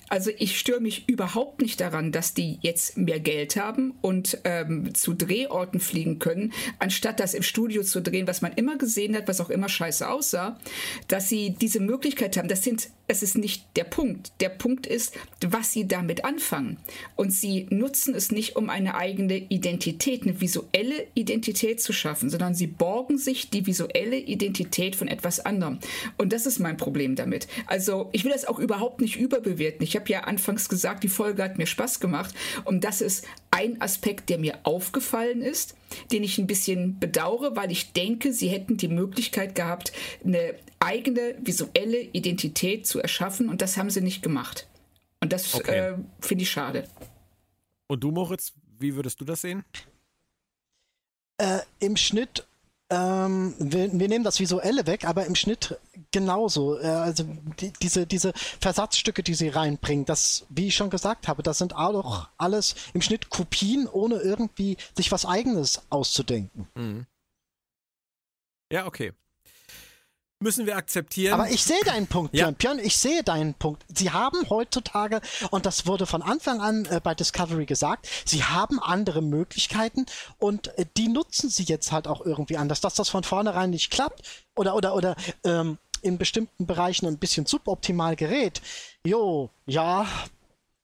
B: Also ich störe mich überhaupt nicht daran, dass die jetzt mehr Geld haben und ähm, zu Drehorten fliegen können, anstatt das im Studio zu drehen, was man immer gesehen hat, was auch immer scheiße aussah, dass sie diese Möglichkeit haben. Das sind, es ist nicht der Punkt. Der Punkt ist, was sie damit anfangen. Und sie nutzen es nicht, um eine eigene Identität, eine visuelle Identität zu schaffen, sondern sie borgen sich die visuelle Identität von etwas anderem. Und das ist mein Problem damit damit. Also ich will das auch überhaupt nicht überbewerten. Ich habe ja anfangs gesagt, die Folge hat mir Spaß gemacht und das ist ein Aspekt, der mir aufgefallen ist, den ich ein bisschen bedauere, weil ich denke, sie hätten die Möglichkeit gehabt, eine eigene visuelle Identität zu erschaffen und das haben sie nicht gemacht. Und das okay. äh, finde ich schade.
A: Und du, Moritz, wie würdest du das sehen?
C: Äh, Im Schnitt ähm, wir, wir, nehmen das Visuelle weg, aber im Schnitt genauso. Äh, also die, diese, diese Versatzstücke, die sie reinbringen, das, wie ich schon gesagt habe, das sind auch alles im Schnitt Kopien, ohne irgendwie sich was Eigenes auszudenken. Mhm.
A: Ja, okay müssen wir akzeptieren.
C: Aber ich sehe deinen Punkt, Björn. Ja. Björn, ich sehe deinen Punkt. Sie haben heutzutage, und das wurde von Anfang an äh, bei Discovery gesagt, sie haben andere Möglichkeiten und äh, die nutzen sie jetzt halt auch irgendwie anders. Dass das von vornherein nicht klappt oder, oder, oder ähm, in bestimmten Bereichen ein bisschen suboptimal gerät, jo, ja,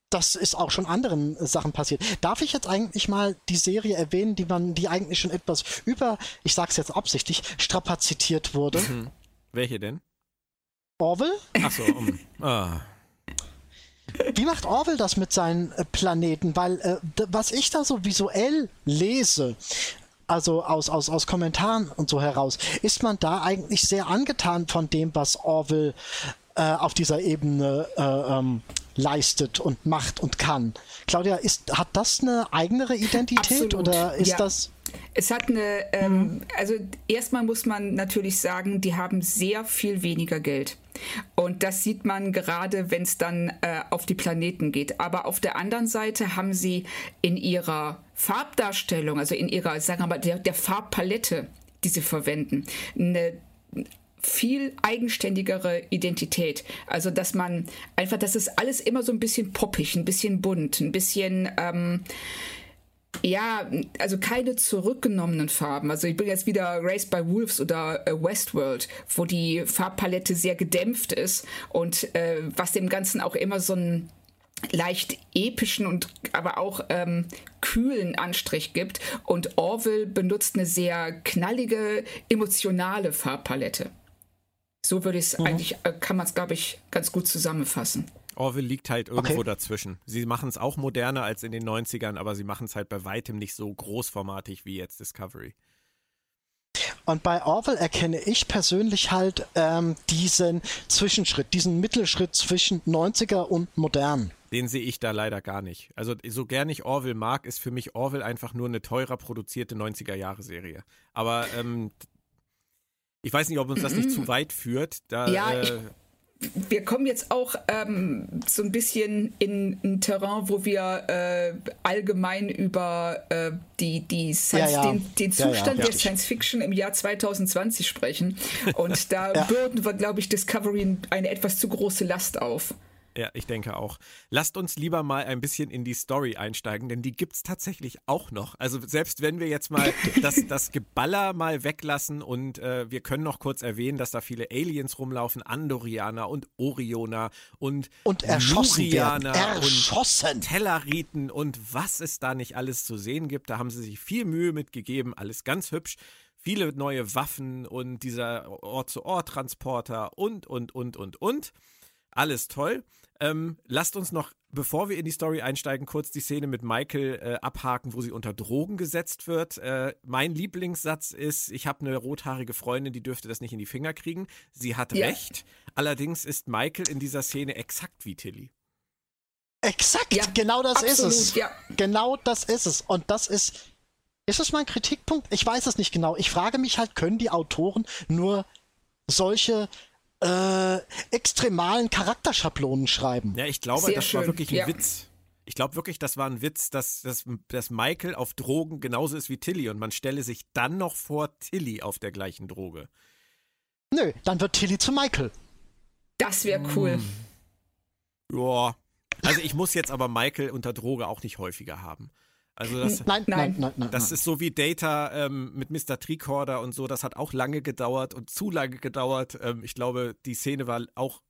C: das ist auch schon anderen äh, Sachen passiert. Darf ich jetzt eigentlich mal die Serie erwähnen, die man, die eigentlich schon etwas über, ich sag's jetzt absichtlich, strapazitiert wurde? Mhm.
A: Welche denn?
C: Orwell?
A: Achso, um. Ah.
C: Wie macht Orwell das mit seinen äh, Planeten? Weil äh, was ich da so visuell lese, also aus, aus, aus Kommentaren und so heraus, ist man da eigentlich sehr angetan von dem, was Orwell äh, auf dieser Ebene äh, ähm, leistet und macht und kann. Claudia, ist, hat das eine eigenere Identität Absolut. oder ist ja. das
B: es hat eine, ähm, mhm. also erstmal muss man natürlich sagen, die haben sehr viel weniger Geld. Und das sieht man gerade, wenn es dann äh, auf die Planeten geht. Aber auf der anderen Seite haben sie in ihrer Farbdarstellung, also in ihrer, sagen wir mal, der, der Farbpalette, die sie verwenden, eine viel eigenständigere Identität. Also, dass man einfach, das ist alles immer so ein bisschen poppig, ein bisschen bunt, ein bisschen, ähm, ja, also keine zurückgenommenen Farben. Also ich bin jetzt wieder Race by Wolves oder äh, Westworld, wo die Farbpalette sehr gedämpft ist und äh, was dem Ganzen auch immer so einen leicht epischen und aber auch ähm, kühlen Anstrich gibt. Und Orville benutzt eine sehr knallige, emotionale Farbpalette. So würde ich es mhm. eigentlich, äh, kann man es, glaube ich, ganz gut zusammenfassen.
A: Orville liegt halt irgendwo okay. dazwischen. Sie machen es auch moderner als in den 90ern, aber sie machen es halt bei weitem nicht so großformatig wie jetzt Discovery.
C: Und bei Orwell erkenne ich persönlich halt ähm, diesen Zwischenschritt, diesen Mittelschritt zwischen 90er und modern.
A: Den sehe ich da leider gar nicht. Also so gern ich Orwell mag, ist für mich Orwell einfach nur eine teurer produzierte 90er-Jahre-Serie. Aber ähm, ich weiß nicht, ob uns das nicht zu weit führt. Da,
B: ja, äh, ich wir kommen jetzt auch ähm, so ein bisschen in ein Terrain, wo wir äh, allgemein über äh, die, die Science, ja, ja. Den, den, Zustand ja, der Science Fiction im Jahr 2020 sprechen. Und da bürden wir, glaube ich, Discovery eine etwas zu große Last auf.
A: Ja, ich denke auch. Lasst uns lieber mal ein bisschen in die Story einsteigen, denn die gibt es tatsächlich auch noch. Also selbst wenn wir jetzt mal das, das Geballer mal weglassen und äh, wir können noch kurz erwähnen, dass da viele Aliens rumlaufen, Andorianer und Orioner und,
C: und
A: Lurianer und Telleriten und was es da nicht alles zu sehen gibt. Da haben sie sich viel Mühe mitgegeben, alles ganz hübsch viele neue Waffen und dieser Ort-zu-Ort-Transporter und, und, und, und, und. Alles toll. Ähm, lasst uns noch, bevor wir in die Story einsteigen, kurz die Szene mit Michael äh, abhaken, wo sie unter Drogen gesetzt wird. Äh, mein Lieblingssatz ist, ich habe eine rothaarige Freundin, die dürfte das nicht in die Finger kriegen. Sie hat ja. recht. Allerdings ist Michael in dieser Szene exakt wie Tilly.
C: Exakt, ja, genau das absolut, ist es. Ja. Genau das ist es. Und das ist, ist es mein Kritikpunkt? Ich weiß es nicht genau. Ich frage mich halt, können die Autoren nur solche äh, extremalen Charakterschablonen schreiben.
A: Ja, ich glaube, Sehr das schön. war wirklich ein ja. Witz. Ich glaube wirklich, das war ein Witz, dass, dass, dass Michael auf Drogen genauso ist wie Tilly und man stelle sich dann noch vor Tilly auf der gleichen Droge.
C: Nö, dann wird Tilly zu Michael.
B: Das wäre cool.
A: Mm. Ja. Also ich muss jetzt aber Michael unter Droge auch nicht häufiger haben. Also das,
C: nein, nein, nein, nein,
A: Das ist so wie Data ähm, mit Mr. Tricorder und so. Das hat auch lange gedauert und zu lange gedauert. Ähm, ich glaube, die Szene war auch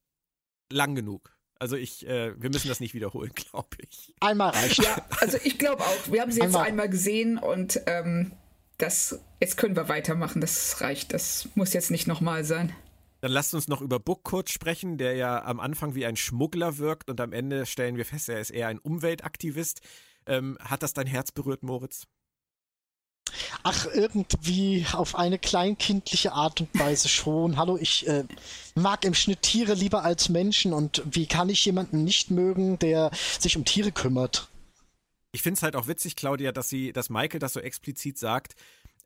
A: lang genug. Also ich, äh, wir müssen das nicht wiederholen, glaube ich.
C: Einmal reicht.
B: Ja, also ich glaube auch. Wir haben sie jetzt einmal, einmal gesehen und ähm, das, jetzt können wir weitermachen. Das reicht. Das muss jetzt nicht nochmal sein.
A: Dann lasst uns noch über Book kurz sprechen, der ja am Anfang wie ein Schmuggler wirkt und am Ende stellen wir fest, er ist eher ein Umweltaktivist. Ähm, hat das dein Herz berührt, Moritz?
C: Ach, irgendwie auf eine kleinkindliche Art und Weise schon. Hallo, ich äh, mag im Schnitt Tiere lieber als Menschen und wie kann ich jemanden nicht mögen, der sich um Tiere kümmert?
A: Ich finde es halt auch witzig, Claudia, dass sie, dass Michael das so explizit sagt,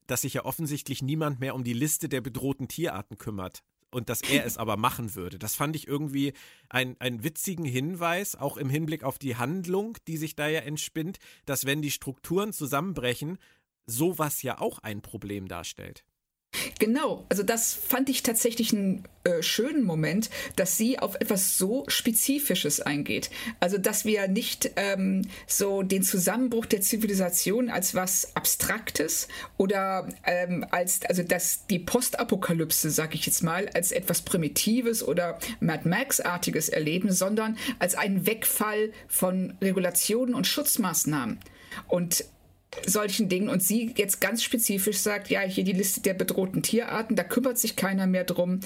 A: dass sich ja offensichtlich niemand mehr um die Liste der bedrohten Tierarten kümmert und dass er es aber machen würde. Das fand ich irgendwie einen witzigen Hinweis, auch im Hinblick auf die Handlung, die sich da ja entspinnt, dass wenn die Strukturen zusammenbrechen, sowas ja auch ein Problem darstellt.
B: Genau, also das fand ich tatsächlich einen äh, schönen Moment, dass sie auf etwas so Spezifisches eingeht. Also dass wir nicht ähm, so den Zusammenbruch der Zivilisation als was Abstraktes oder ähm, als, also dass die Postapokalypse, sag ich jetzt mal, als etwas Primitives oder Mad Max-artiges erleben, sondern als einen Wegfall von Regulationen und Schutzmaßnahmen. Und solchen Dingen und sie jetzt ganz spezifisch sagt, ja, hier die Liste der bedrohten Tierarten, da kümmert sich keiner mehr drum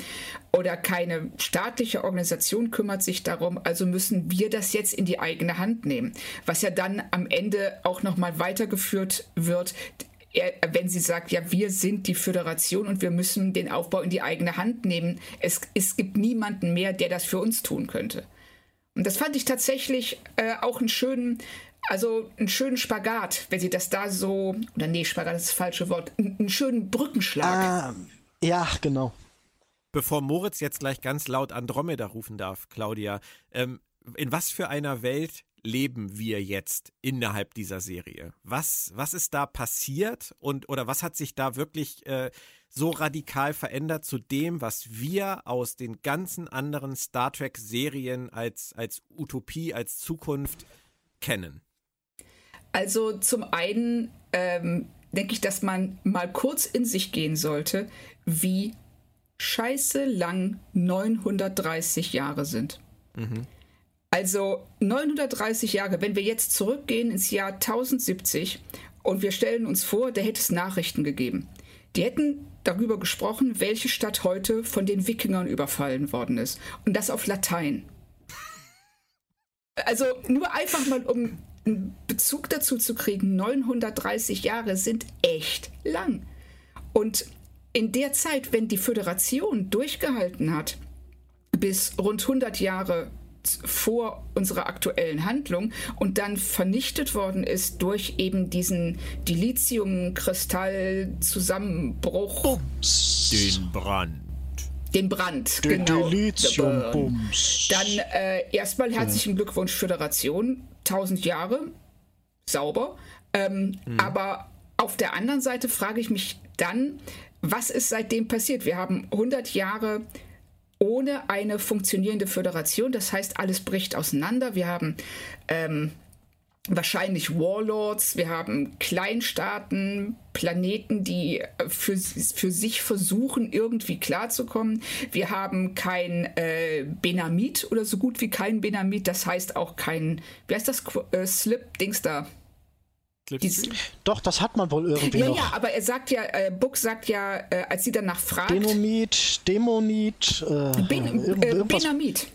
B: oder keine staatliche Organisation kümmert sich darum, also müssen wir das jetzt in die eigene Hand nehmen, was ja dann am Ende auch noch mal weitergeführt wird, wenn sie sagt, ja, wir sind die Föderation und wir müssen den Aufbau in die eigene Hand nehmen. Es, es gibt niemanden mehr, der das für uns tun könnte. Und das fand ich tatsächlich äh, auch einen schönen also einen schönen Spagat, wenn sie das da so, oder nee, Spagat ist das falsche Wort, einen schönen Brückenschlag.
C: Ähm, ja, genau.
A: Bevor Moritz jetzt gleich ganz laut Andromeda rufen darf, Claudia, ähm, in was für einer Welt leben wir jetzt innerhalb dieser Serie? Was, was ist da passiert und oder was hat sich da wirklich äh, so radikal verändert zu dem, was wir aus den ganzen anderen Star Trek-Serien als, als Utopie, als Zukunft kennen?
B: Also zum einen ähm, denke ich, dass man mal kurz in sich gehen sollte, wie scheiße lang 930 Jahre sind. Mhm. Also 930 Jahre, wenn wir jetzt zurückgehen ins Jahr 1070 und wir stellen uns vor, da hätte es Nachrichten gegeben. Die hätten darüber gesprochen, welche Stadt heute von den Wikingern überfallen worden ist. Und das auf Latein. Also nur einfach mal, um einen Bezug dazu zu kriegen, 930 Jahre sind echt lang. Und in der Zeit, wenn die Föderation durchgehalten hat, bis rund 100 Jahre vor unserer aktuellen Handlung und dann vernichtet worden ist durch eben diesen Dilithium-Kristall-Zusammenbruch.
A: Den Brand.
B: Den Brand,
C: Den genau. Dann
B: äh, erstmal herzlichen Glückwunsch Föderation 1000 Jahre, sauber. Ähm, mhm. Aber auf der anderen Seite frage ich mich dann, was ist seitdem passiert? Wir haben 100 Jahre ohne eine funktionierende Föderation. Das heißt, alles bricht auseinander. Wir haben ähm, wahrscheinlich Warlords, wir haben Kleinstaaten, Planeten, die für, für sich versuchen, irgendwie klarzukommen. Wir haben kein äh, Benamit oder so gut wie kein Benamit, das heißt auch kein, wie heißt das, äh, Slip-Dings da?
C: Dies, Doch, das hat man wohl irgendwie ja, noch. Ja,
B: aber er sagt ja, äh, Book sagt ja, äh, als sie danach fragt.
C: Denomit, Demonit,
B: äh, ben, äh, Benamit.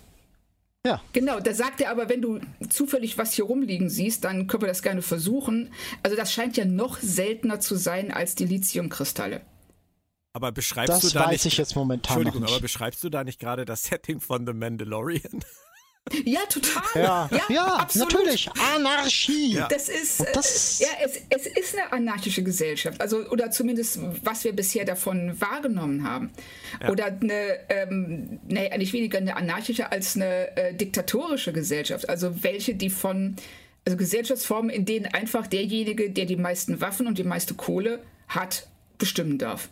B: Ja. Genau, da sagt er aber, wenn du zufällig was hier rumliegen siehst, dann können wir das gerne versuchen. Also das scheint ja noch seltener zu sein als die Lithiumkristalle.
A: Aber beschreibst das
C: du
A: da
C: weiß
A: nicht,
C: ich jetzt momentan
A: Entschuldigung, aber beschreibst du da nicht gerade das Setting von The Mandalorian?
B: Ja, total.
C: Ja, ja, ja natürlich. Anarchie.
B: Ja. Das ist, das äh, ja, es, es ist eine anarchische Gesellschaft. Also, oder zumindest, was wir bisher davon wahrgenommen haben. Ja. Oder eine, ähm, nee, eigentlich weniger eine anarchische als eine äh, diktatorische Gesellschaft. Also welche, die von, also Gesellschaftsformen, in denen einfach derjenige, der die meisten Waffen und die meiste Kohle hat, bestimmen darf.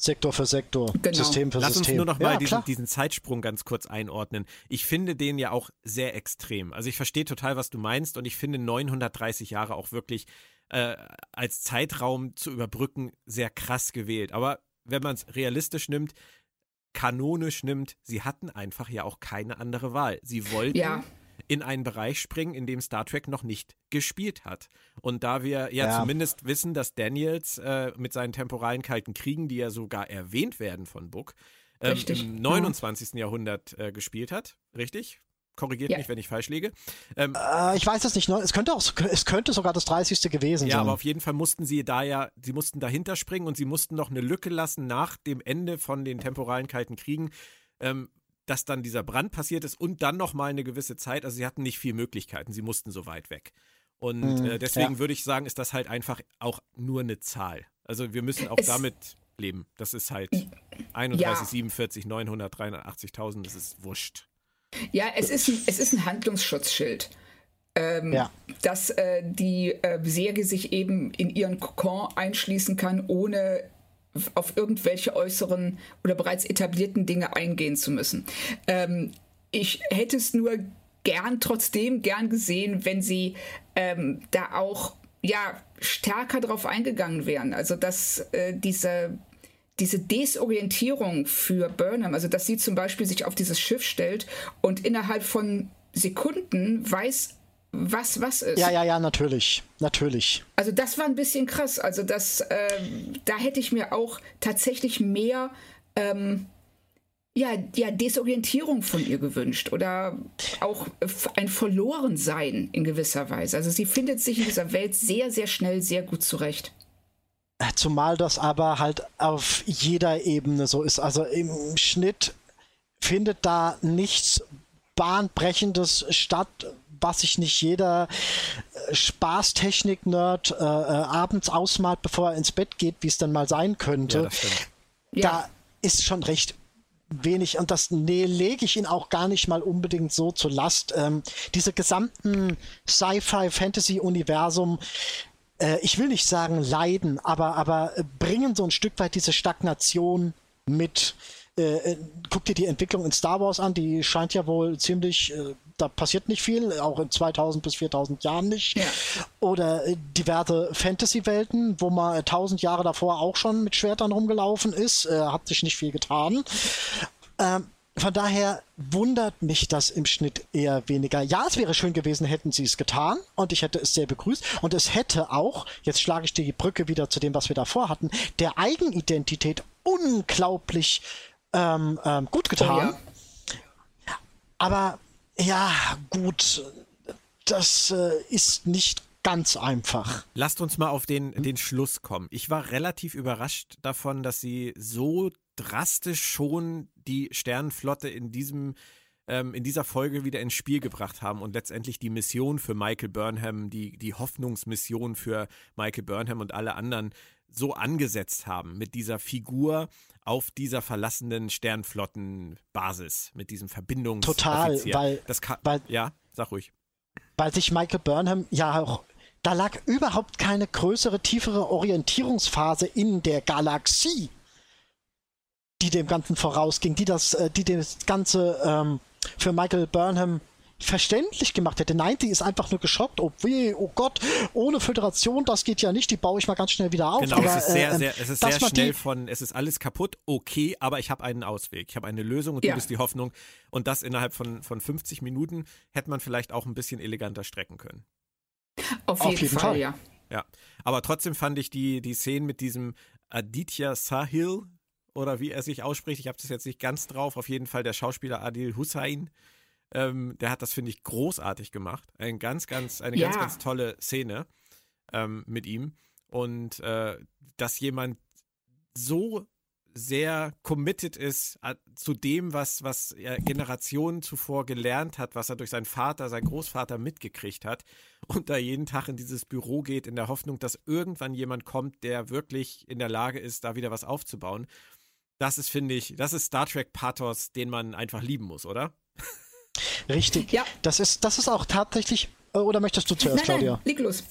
C: Sektor für Sektor, genau. System für
A: Lass
C: System.
A: Lass uns nur noch mal ja, diesen, diesen, Zeitsprung ganz kurz einordnen. Ich finde den ja auch sehr extrem. Also ich verstehe total, was du meinst und ich finde 930 Jahre auch wirklich äh, als Zeitraum zu überbrücken sehr krass gewählt. Aber wenn man es realistisch nimmt, kanonisch nimmt, sie hatten einfach ja auch keine andere Wahl. Sie wollten ja in einen Bereich springen, in dem Star Trek noch nicht gespielt hat. Und da wir ja, ja. zumindest wissen, dass Daniels äh, mit seinen temporalen kalten Kriegen, die ja sogar erwähnt werden von Book, ähm, im 29. Ja. Jahrhundert äh, gespielt hat, richtig? Korrigiert ja. mich, wenn ich falsch liege.
C: Ähm, äh, ich weiß es nicht. Es könnte auch, es könnte sogar das 30. gewesen
A: ja,
C: sein.
A: Ja, aber auf jeden Fall mussten sie da ja, sie mussten dahinter springen und sie mussten noch eine Lücke lassen nach dem Ende von den temporalen kalten Kriegen, ähm, dass dann dieser Brand passiert ist und dann noch mal eine gewisse Zeit. Also sie hatten nicht viel Möglichkeiten, sie mussten so weit weg. Und mhm, äh, deswegen ja. würde ich sagen, ist das halt einfach auch nur eine Zahl. Also wir müssen auch es, damit leben. Das ist halt 31, ja. 47, 900, 380.000, das ist wurscht.
B: Ja, es ist ein, es ist ein Handlungsschutzschild. Ähm, ja. Dass äh, die äh, Serie sich eben in ihren Kokon einschließen kann, ohne auf irgendwelche äußeren oder bereits etablierten Dinge eingehen zu müssen. Ähm, ich hätte es nur gern, trotzdem gern gesehen, wenn sie ähm, da auch ja stärker drauf eingegangen wären. Also dass äh, diese diese Desorientierung für Burnham, also dass sie zum Beispiel sich auf dieses Schiff stellt und innerhalb von Sekunden weiß, was was ist.
C: Ja, ja, ja, natürlich, natürlich.
B: Also das war ein bisschen krass. Also das, äh, da hätte ich mir auch tatsächlich mehr, ähm, ja, ja, Desorientierung von ihr gewünscht oder auch ein Verlorensein in gewisser Weise. Also sie findet sich in dieser Welt sehr, sehr schnell, sehr gut zurecht.
C: Zumal das aber halt auf jeder Ebene so ist. Also im Schnitt findet da nichts Bahnbrechendes statt, was sich nicht jeder äh, Spaßtechnik-Nerd äh, äh, abends ausmalt, bevor er ins Bett geht, wie es dann mal sein könnte. Ja, da ja. ist schon recht wenig und das nee, lege ich ihn auch gar nicht mal unbedingt so zur Last. Ähm, diese gesamten Sci-Fi-Fantasy-Universum, äh, ich will nicht sagen leiden, aber, aber bringen so ein Stück weit diese Stagnation mit. Äh, äh, guck dir die Entwicklung in Star Wars an, die scheint ja wohl ziemlich, äh, da passiert nicht viel, auch in 2000 bis 4000 Jahren nicht. Ja. Oder äh, diverse Fantasy-Welten, wo man 1000 Jahre davor auch schon mit Schwertern rumgelaufen ist, äh, hat sich nicht viel getan. Ähm, von daher wundert mich das im Schnitt eher weniger. Ja, es wäre schön gewesen, hätten sie es getan und ich hätte es sehr begrüßt. Und es hätte auch, jetzt schlage ich die Brücke wieder zu dem, was wir davor hatten, der Eigenidentität unglaublich ähm, ähm, gut getan. Oh, ja. Aber ja, gut, das äh, ist nicht ganz einfach.
A: Lasst uns mal auf den, den Schluss kommen. Ich war relativ überrascht davon, dass sie so drastisch schon die Sternenflotte in diesem ähm, in dieser Folge wieder ins Spiel gebracht haben und letztendlich die Mission für Michael Burnham, die, die Hoffnungsmission für Michael Burnham und alle anderen so angesetzt haben mit dieser Figur auf dieser verlassenen Sternflottenbasis, mit diesem Verbindungs
C: Total, weil,
A: das kann, weil ja, sag ruhig.
C: Weil sich Michael Burnham ja auch da lag überhaupt keine größere, tiefere Orientierungsphase in der Galaxie, die dem Ganzen vorausging, die das, äh, die das Ganze ähm, für Michael Burnham verständlich gemacht hätte. Nein, die ist einfach nur geschockt. Oh weh, oh Gott, ohne Föderation, das geht ja nicht, die baue ich mal ganz schnell wieder auf.
A: Genau, aber, es ist sehr, äh, sehr, es ist sehr schnell von, es ist alles kaputt, okay, aber ich habe einen Ausweg. Ich habe eine Lösung und ja. du bist die Hoffnung. Und das innerhalb von, von 50 Minuten hätte man vielleicht auch ein bisschen eleganter strecken können.
B: Auf jeden, auf jeden Fall, Fall, ja.
A: Ja, aber trotzdem fand ich die, die Szenen mit diesem Aditya Sahil, oder wie er sich ausspricht, ich habe das jetzt nicht ganz drauf, auf jeden Fall der Schauspieler Adil Hussein, ähm, der hat das, finde ich, großartig gemacht. Ein ganz, ganz, eine ja. ganz, ganz tolle Szene ähm, mit ihm. Und äh, dass jemand so sehr committed ist äh, zu dem, was, was er Generationen zuvor gelernt hat, was er durch seinen Vater, seinen Großvater mitgekriegt hat und da jeden Tag in dieses Büro geht, in der Hoffnung, dass irgendwann jemand kommt, der wirklich in der Lage ist, da wieder was aufzubauen. Das ist, finde ich, das ist Star Trek Pathos, den man einfach lieben muss, oder?
C: Richtig. Ja. Das ist, das ist auch tatsächlich Äh, oder möchtest du zuerst,
B: nein,
C: Claudia?
B: Nein, leg los.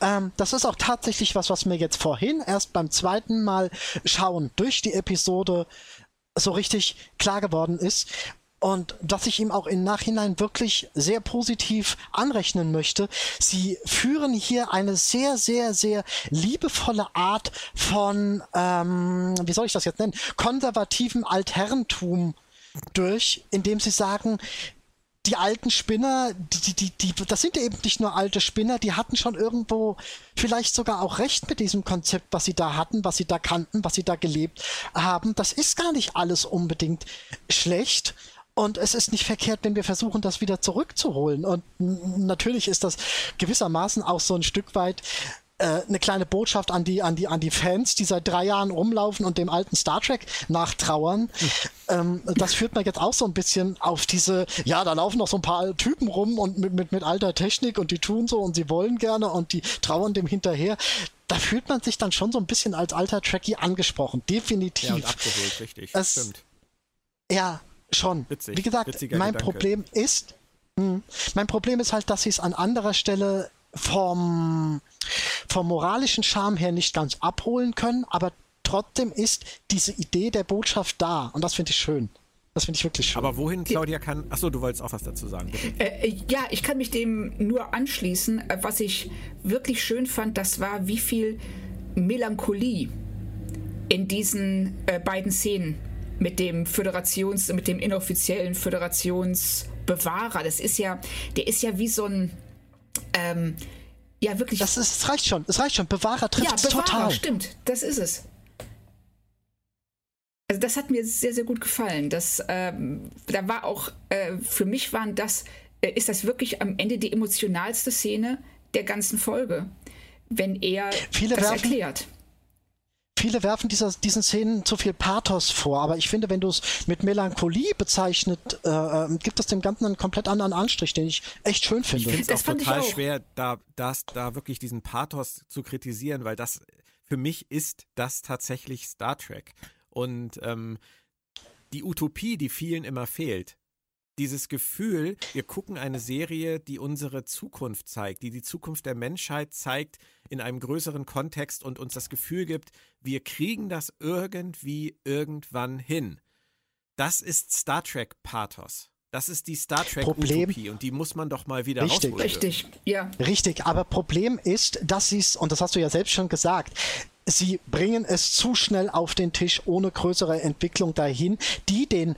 C: Ähm, das ist auch tatsächlich was, was mir jetzt vorhin erst beim zweiten Mal schauen durch die Episode so richtig klar geworden ist. Und dass ich ihm auch im Nachhinein wirklich sehr positiv anrechnen möchte. Sie führen hier eine sehr, sehr, sehr liebevolle Art von, ähm, wie soll ich das jetzt nennen, konservativen Altherrentum durch, indem sie sagen, die alten Spinner, die, die, die, das sind ja eben nicht nur alte Spinner, die hatten schon irgendwo vielleicht sogar auch recht mit diesem Konzept, was sie da hatten, was sie da kannten, was sie da gelebt haben. Das ist gar nicht alles unbedingt schlecht. Und es ist nicht verkehrt, wenn wir versuchen, das wieder zurückzuholen. Und natürlich ist das gewissermaßen auch so ein Stück weit äh, eine kleine Botschaft an die, an die, an die Fans, die seit drei Jahren rumlaufen und dem alten Star Trek nachtrauern. ähm, das führt mir jetzt auch so ein bisschen auf diese, ja, da laufen noch so ein paar Typen rum und mit, mit, mit alter Technik und die tun so und sie wollen gerne und die trauern dem hinterher da fühlt man sich dann schon so ein bisschen als alter Trekkie angesprochen. Definitiv. Ja, und
A: abgeholt, richtig.
C: Es, Stimmt. Ja, schon. Witzig, Wie gesagt, mein Gedanke. Problem ist, mh, hm, mein Problem ist halt, dass sie es an anderer Stelle vom, vom moralischen Charme her nicht ganz abholen können, aber trotzdem ist diese Idee der Botschaft da und das finde ich schön. Das finde ich wirklich schön.
A: Aber wohin, Claudia, kann. Achso, du wolltest auch was dazu sagen.
B: Äh, äh, ja, ich kann mich dem nur anschließen. Äh, was ich wirklich schön fand, das war, wie viel Melancholie in diesen äh, beiden Szenen mit dem Föderations, mit dem inoffiziellen Föderationsbewahrer. Das ist ja, der ist ja wie so ein ähm, ja, wirklich.
C: Das, ist, das reicht schon, es reicht schon. Bewahrer trifft ja, Bewahrer, total.
B: stimmt, das ist es. Also das hat mir sehr, sehr gut gefallen. Das, ähm, da war auch, äh, für mich waren das, äh, ist das wirklich am Ende die emotionalste Szene der ganzen Folge, wenn er
C: Viele
B: das
C: werfen,
B: erklärt
C: viele werfen dieser, diesen Szenen zu viel Pathos vor, aber ich finde, wenn du es mit Melancholie bezeichnet, äh, äh, gibt es dem Ganzen einen komplett anderen Anstrich, den ich echt schön finde.
A: Ich finde es auch total auch. schwer, da, das, da wirklich diesen Pathos zu kritisieren, weil das für mich ist das tatsächlich Star Trek. Und ähm, die Utopie, die vielen immer fehlt, dieses Gefühl, wir gucken eine Serie, die unsere Zukunft zeigt, die die Zukunft der Menschheit zeigt in einem größeren Kontext und uns das Gefühl gibt, wir kriegen das irgendwie irgendwann hin. Das ist Star Trek Pathos. Das ist die Star Trek Problem, Utopie und die muss man doch mal wieder
C: richtig,
A: rausholen.
B: Richtig, ja.
C: Richtig, aber Problem ist, dass sie es, und das hast du ja selbst schon gesagt, sie bringen es zu schnell auf den Tisch ohne größere Entwicklung dahin, die den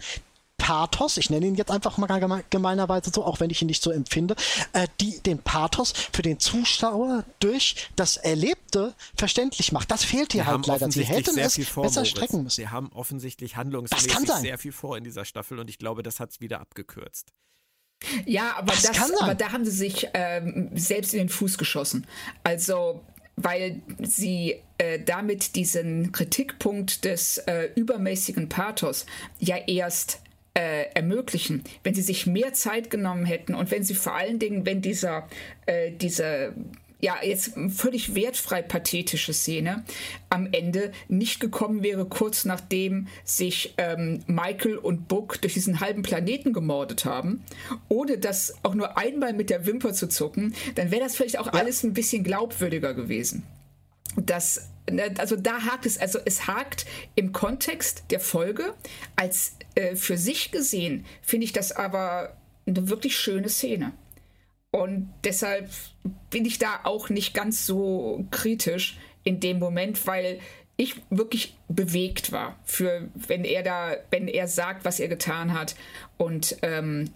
C: Pathos, ich nenne ihn jetzt einfach mal gemeinerweise so, auch wenn ich ihn nicht so empfinde, äh, die den Pathos für den Zuschauer durch das Erlebte verständlich macht. Das fehlt hier halt leider. Sie hätten es vor, besser Moritz. strecken müssen.
A: Sie haben offensichtlich handlungsmäßig sehr viel vor in dieser Staffel und ich glaube, das hat es wieder abgekürzt.
B: Ja, aber, das, das aber da haben sie sich ähm, selbst in den Fuß geschossen. Also weil sie äh, damit diesen Kritikpunkt des äh, übermäßigen Pathos ja erst äh, ermöglichen, wenn sie sich mehr Zeit genommen hätten und wenn sie vor allen Dingen, wenn dieser, äh, diese ja, jetzt völlig wertfrei pathetische Szene am Ende nicht gekommen wäre, kurz nachdem sich ähm, Michael und Book durch diesen halben Planeten gemordet haben, ohne das auch nur einmal mit der Wimper zu zucken, dann wäre das vielleicht auch alles ein bisschen glaubwürdiger gewesen. Das, also da hakt es, also es hakt im Kontext der Folge. Als äh, für sich gesehen finde ich das aber eine wirklich schöne Szene. Und deshalb bin ich da auch nicht ganz so kritisch in dem Moment, weil ich wirklich bewegt war für wenn er da wenn er sagt was er getan hat und ähm,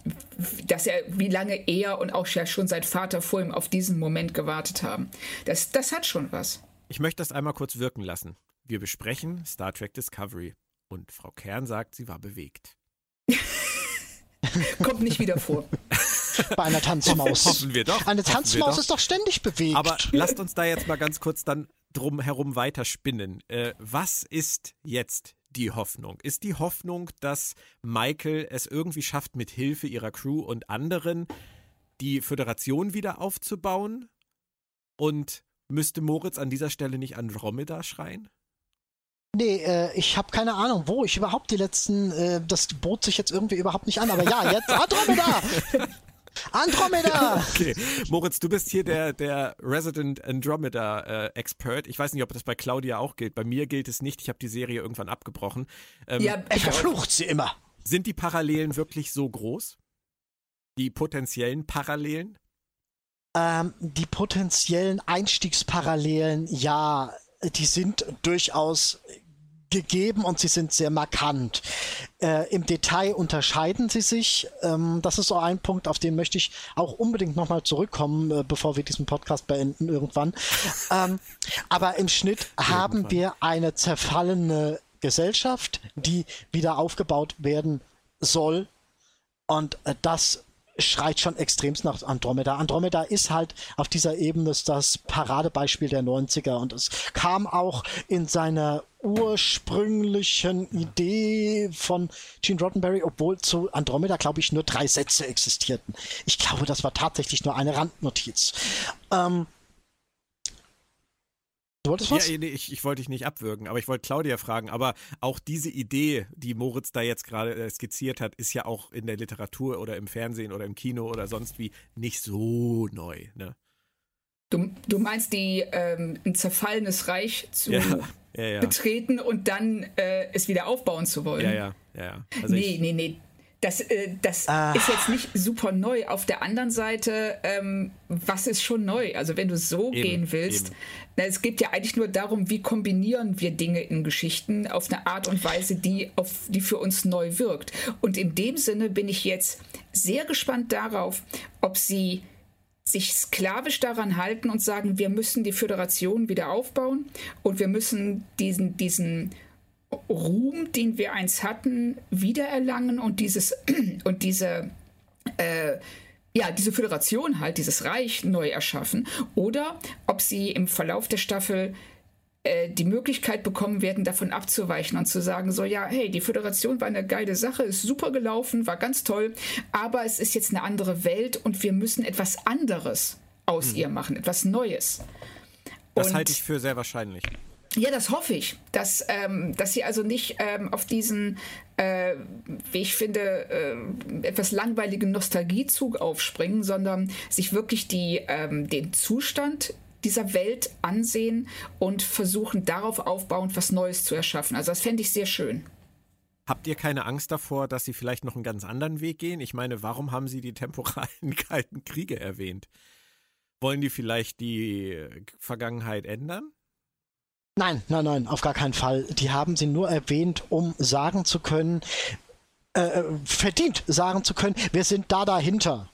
B: dass er wie lange er und auch ja schon sein Vater vor ihm auf diesen Moment gewartet haben das das hat schon was
A: ich möchte das einmal kurz wirken lassen. Wir besprechen Star Trek Discovery und Frau Kern sagt, sie war bewegt.
B: Kommt nicht wieder vor.
C: Bei einer Tanzmaus.
A: Hoffen wir doch.
C: Eine Tanzmaus ist doch ständig bewegt.
A: Aber lasst uns da jetzt mal ganz kurz dann drum herum weiterspinnen. Äh, was ist jetzt die Hoffnung? Ist die Hoffnung, dass Michael es irgendwie schafft, mit Hilfe ihrer Crew und anderen die Föderation wieder aufzubauen? Und Müsste Moritz an dieser Stelle nicht Andromeda schreien?
C: Nee, äh, ich habe keine Ahnung, wo ich überhaupt die letzten, äh, das bot sich jetzt irgendwie überhaupt nicht an, aber ja, jetzt Andromeda! Andromeda!
A: okay. Moritz, du bist hier der, der Resident Andromeda-Expert. Äh, ich weiß nicht, ob das bei Claudia auch gilt. Bei mir gilt es nicht. Ich habe die Serie irgendwann abgebrochen.
C: Ähm, ja, er verflucht sie immer.
A: Sind die Parallelen wirklich so groß? Die potenziellen Parallelen?
C: Ähm, die potenziellen Einstiegsparallelen, ja, die sind durchaus gegeben und sie sind sehr markant. Äh, Im Detail unterscheiden sie sich. Ähm, das ist so ein Punkt, auf den möchte ich auch unbedingt nochmal zurückkommen, äh, bevor wir diesen Podcast beenden irgendwann. ähm, aber im Schnitt haben wir eine zerfallene Gesellschaft, die wieder aufgebaut werden soll. Und äh, das schreit schon extremst nach Andromeda. Andromeda ist halt auf dieser Ebene das Paradebeispiel der 90er und es kam auch in seiner ursprünglichen Idee von Gene Roddenberry, obwohl zu Andromeda, glaube ich, nur drei Sätze existierten. Ich glaube, das war tatsächlich nur eine Randnotiz. Ähm,
A: Du wolltest was? Ja, nee, ich, ich wollte dich nicht abwürgen, aber ich wollte Claudia fragen. Aber auch diese Idee, die Moritz da jetzt gerade äh, skizziert hat, ist ja auch in der Literatur oder im Fernsehen oder im Kino oder sonst wie nicht so neu. Ne?
B: Du, du meinst die ähm, ein zerfallenes Reich zu ja, ja, ja. betreten und dann äh, es wieder aufbauen zu wollen?
A: Ja, ja, ja. ja.
B: Also nee, nee, nee. Das, äh, das ah. ist jetzt nicht super neu. Auf der anderen Seite, ähm, was ist schon neu? Also wenn du so eben, gehen willst, na, es geht ja eigentlich nur darum, wie kombinieren wir Dinge in Geschichten auf eine Art und Weise, die, auf, die für uns neu wirkt. Und in dem Sinne bin ich jetzt sehr gespannt darauf, ob sie sich sklavisch daran halten und sagen, wir müssen die Föderation wieder aufbauen und wir müssen diesen, diesen Ruhm, den wir einst hatten, wiedererlangen und dieses und diese äh, ja, diese Föderation halt, dieses Reich neu erschaffen, oder ob sie im Verlauf der Staffel äh, die Möglichkeit bekommen werden, davon abzuweichen und zu sagen, so ja, hey, die Föderation war eine geile Sache, ist super gelaufen, war ganz toll, aber es ist jetzt eine andere Welt und wir müssen etwas anderes aus hm. ihr machen, etwas Neues.
A: Das und halte ich für sehr wahrscheinlich.
B: Ja, das hoffe ich, dass, ähm, dass sie also nicht ähm, auf diesen, äh, wie ich finde, äh, etwas langweiligen Nostalgiezug aufspringen, sondern sich wirklich die, ähm, den Zustand dieser Welt ansehen und versuchen darauf aufbauend was Neues zu erschaffen. Also das fände ich sehr schön.
A: Habt ihr keine Angst davor, dass sie vielleicht noch einen ganz anderen Weg gehen? Ich meine, warum haben sie die temporalen Kalten Kriege erwähnt? Wollen die vielleicht die Vergangenheit ändern?
C: Nein, nein, nein, auf gar keinen Fall. Die haben sie nur erwähnt, um sagen zu können, äh, verdient sagen zu können, wir sind da dahinter.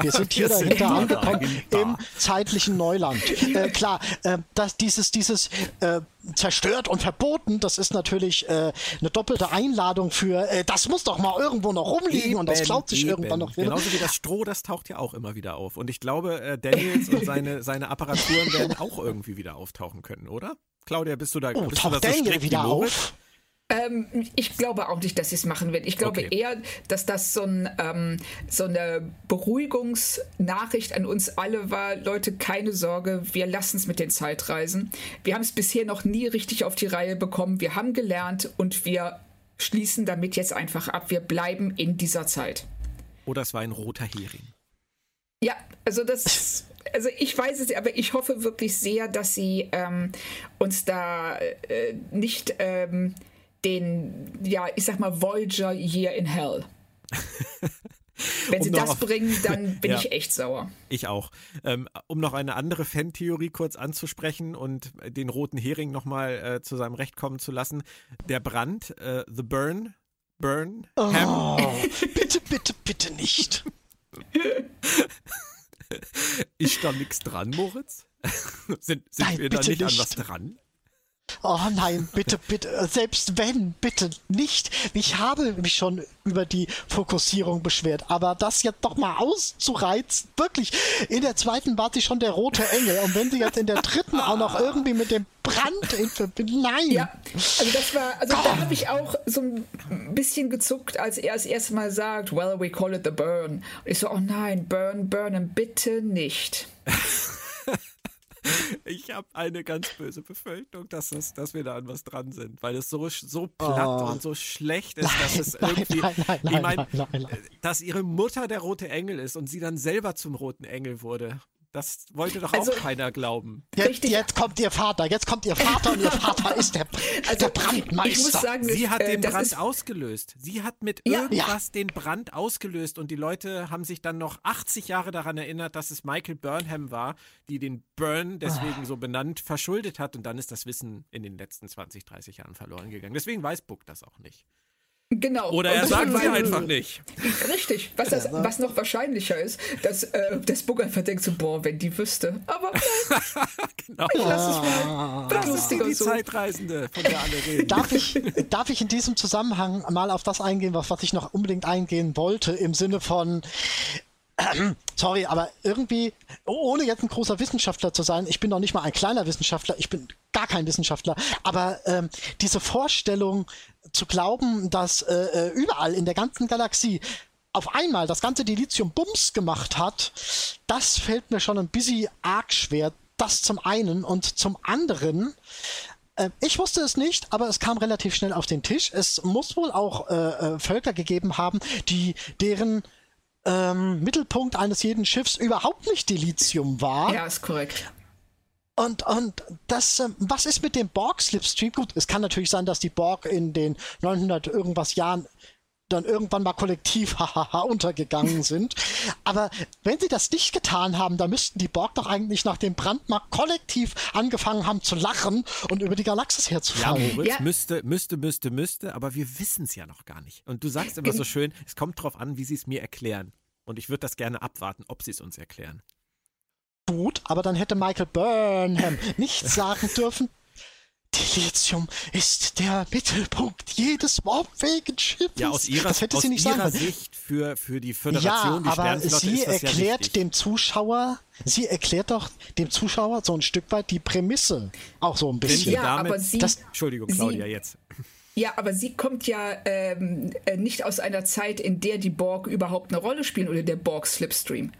C: Wir sind hier wir dahinter angekommen dahinter. im zeitlichen Neuland. Äh, klar, äh, dass dieses, dieses äh, zerstört und verboten, das ist natürlich äh, eine doppelte Einladung für, äh, das muss doch mal irgendwo noch rumliegen eben, und das klaut sich eben. irgendwann noch
A: wieder. Genauso wie das Stroh, das taucht ja auch immer wieder auf. Und ich glaube, Daniels und seine, seine Apparaturen werden auch irgendwie wieder auftauchen können, oder? Claudia, bist du da,
C: oh,
A: bist
C: taucht du da so Daniel wieder auf?
B: Ähm, ich glaube auch nicht, dass sie es machen wird. Ich glaube okay. eher, dass das so, ein, ähm, so, eine Beruhigungsnachricht an uns alle war. Leute, keine Sorge, wir lassen es mit den Zeitreisen. Wir haben es bisher noch nie richtig auf die Reihe bekommen. Wir haben gelernt und wir schließen damit jetzt einfach ab. Wir bleiben in dieser Zeit.
A: Oder es war ein roter Hering.
B: Ja, also das, also ich weiß es, aber ich hoffe wirklich sehr, dass sie ähm, uns da äh, nicht ähm, den, ja, ich sag mal, Voyager Year in Hell. Wenn um sie das auf, bringen, dann bin ja, ich echt sauer.
A: Ich auch. Ähm, um noch eine andere Fantheorie kurz anzusprechen und den roten Hering nochmal äh, zu seinem Recht kommen zu lassen. Der Brand, äh, The Burn, Burn,
C: oh, Ham. bitte, bitte, bitte nicht.
A: Ist da nichts dran, Moritz? sind sind Nein, wir da nicht, nicht an was dran?
C: Oh nein, bitte, bitte, selbst wenn, bitte nicht. Ich habe mich schon über die Fokussierung beschwert, aber das jetzt doch mal auszureizen, wirklich. In der zweiten war sie schon der rote Engel und wenn sie jetzt in der dritten auch noch irgendwie mit dem Brand in Verbindung, nein. Ja,
B: also das war, also Komm. da habe ich auch so ein bisschen gezuckt, als er das erste Mal sagt, well, we call it the burn. Und ich so, oh nein, burn, burnen, bitte nicht.
A: ich habe eine ganz böse Befürchtung, dass, das, dass wir da an was dran sind, weil es so, so platt oh. und so schlecht ist, nein, dass es irgendwie, nein, nein, ich meine, dass ihre Mutter der rote Engel ist und sie dann selber zum roten Engel wurde. Das wollte doch also, auch keiner glauben.
C: Jetzt, jetzt, kommt ihr Vater, jetzt kommt ihr Vater und ihr Vater ist der, also, der Brandmeister. Ich muss
A: sagen, Sie hat äh, den Brand ausgelöst. Sie hat mit ja, irgendwas ja. den Brand ausgelöst und die Leute haben sich dann noch 80 Jahre daran erinnert, dass es Michael Burnham war, die den Burn deswegen ah. so benannt verschuldet hat und dann ist das Wissen in den letzten 20, 30 Jahren verloren gegangen. Deswegen weiß Book das auch nicht.
B: Genau.
A: Oder er sagt sie einfach nicht.
B: Richtig. Was, das, was noch wahrscheinlicher ist, dass äh, das Book einfach denkt so, boah, wenn die wüsste. Aber genau. ich lass es mal.
A: Das ist die, die so. Zeitreisende, von der alle reden.
C: Darf ich, darf ich in diesem Zusammenhang mal auf das eingehen, was, was ich noch unbedingt eingehen wollte, im Sinne von, sorry, aber irgendwie, ohne jetzt ein großer Wissenschaftler zu sein, ich bin noch nicht mal ein kleiner Wissenschaftler, ich bin gar kein Wissenschaftler, aber ähm, diese Vorstellung zu glauben, dass äh, äh überall in der ganzen Galaxie auf einmal das ganze Dilithium Bums gemacht hat, das fällt mir schon ein bisschen arg schwer. Das zum einen und zum anderen, äh, ich wusste es nicht, aber es kam relativ schnell auf den Tisch. Es muss wohl auch äh, äh Völker gegeben haben, die deren ähm, Mittelpunkt eines jeden Schiffs überhaupt nicht Dilithium war.
B: Ja, ist korrekt.
C: Und, und das, äh, was ist mit dem Borg-Slipstream? Gut, es kann natürlich sein, dass die Borg in den 900 irgendwas Jahren dann irgendwann mal kollektiv hahaha untergegangen sind. Aber wenn sie das nicht getan haben, dann müssten die Borg doch eigentlich nach dem Brand mal kollektiv angefangen haben zu lachen und über die Galaxis herzufallen.
A: Ja, Moritz, ja. müsste, müsste, müsste, müsste, aber wir wissen es ja noch gar nicht. Und du sagst immer so schön, es kommt drauf an, wie sie es mir erklären. Und ich würde das gerne abwarten, ob sie es uns erklären.
C: Gut, aber dann hätte Michael Burnham nicht sagen dürfen, Dilithium ist der Mittelpunkt jedes warpfähigen Schiffes.
A: Ja, aus ihrer, das hätte sie nicht ihrer sagen Sicht für, für die Föderation,
C: ja,
A: die
C: aber sie erklärt
A: ja
C: dem Zuschauer, sie erklärt doch dem Zuschauer so ein Stück weit die Prämisse. Auch so ein bisschen.
B: Ja, damit, aber sie,
A: das, Entschuldigung, Claudia,
B: sie,
A: jetzt.
B: Ja, aber sie kommt ja ähm, äh, nicht aus einer Zeit, in der die Borg überhaupt eine Rolle spielen oder der Borg Slipstream.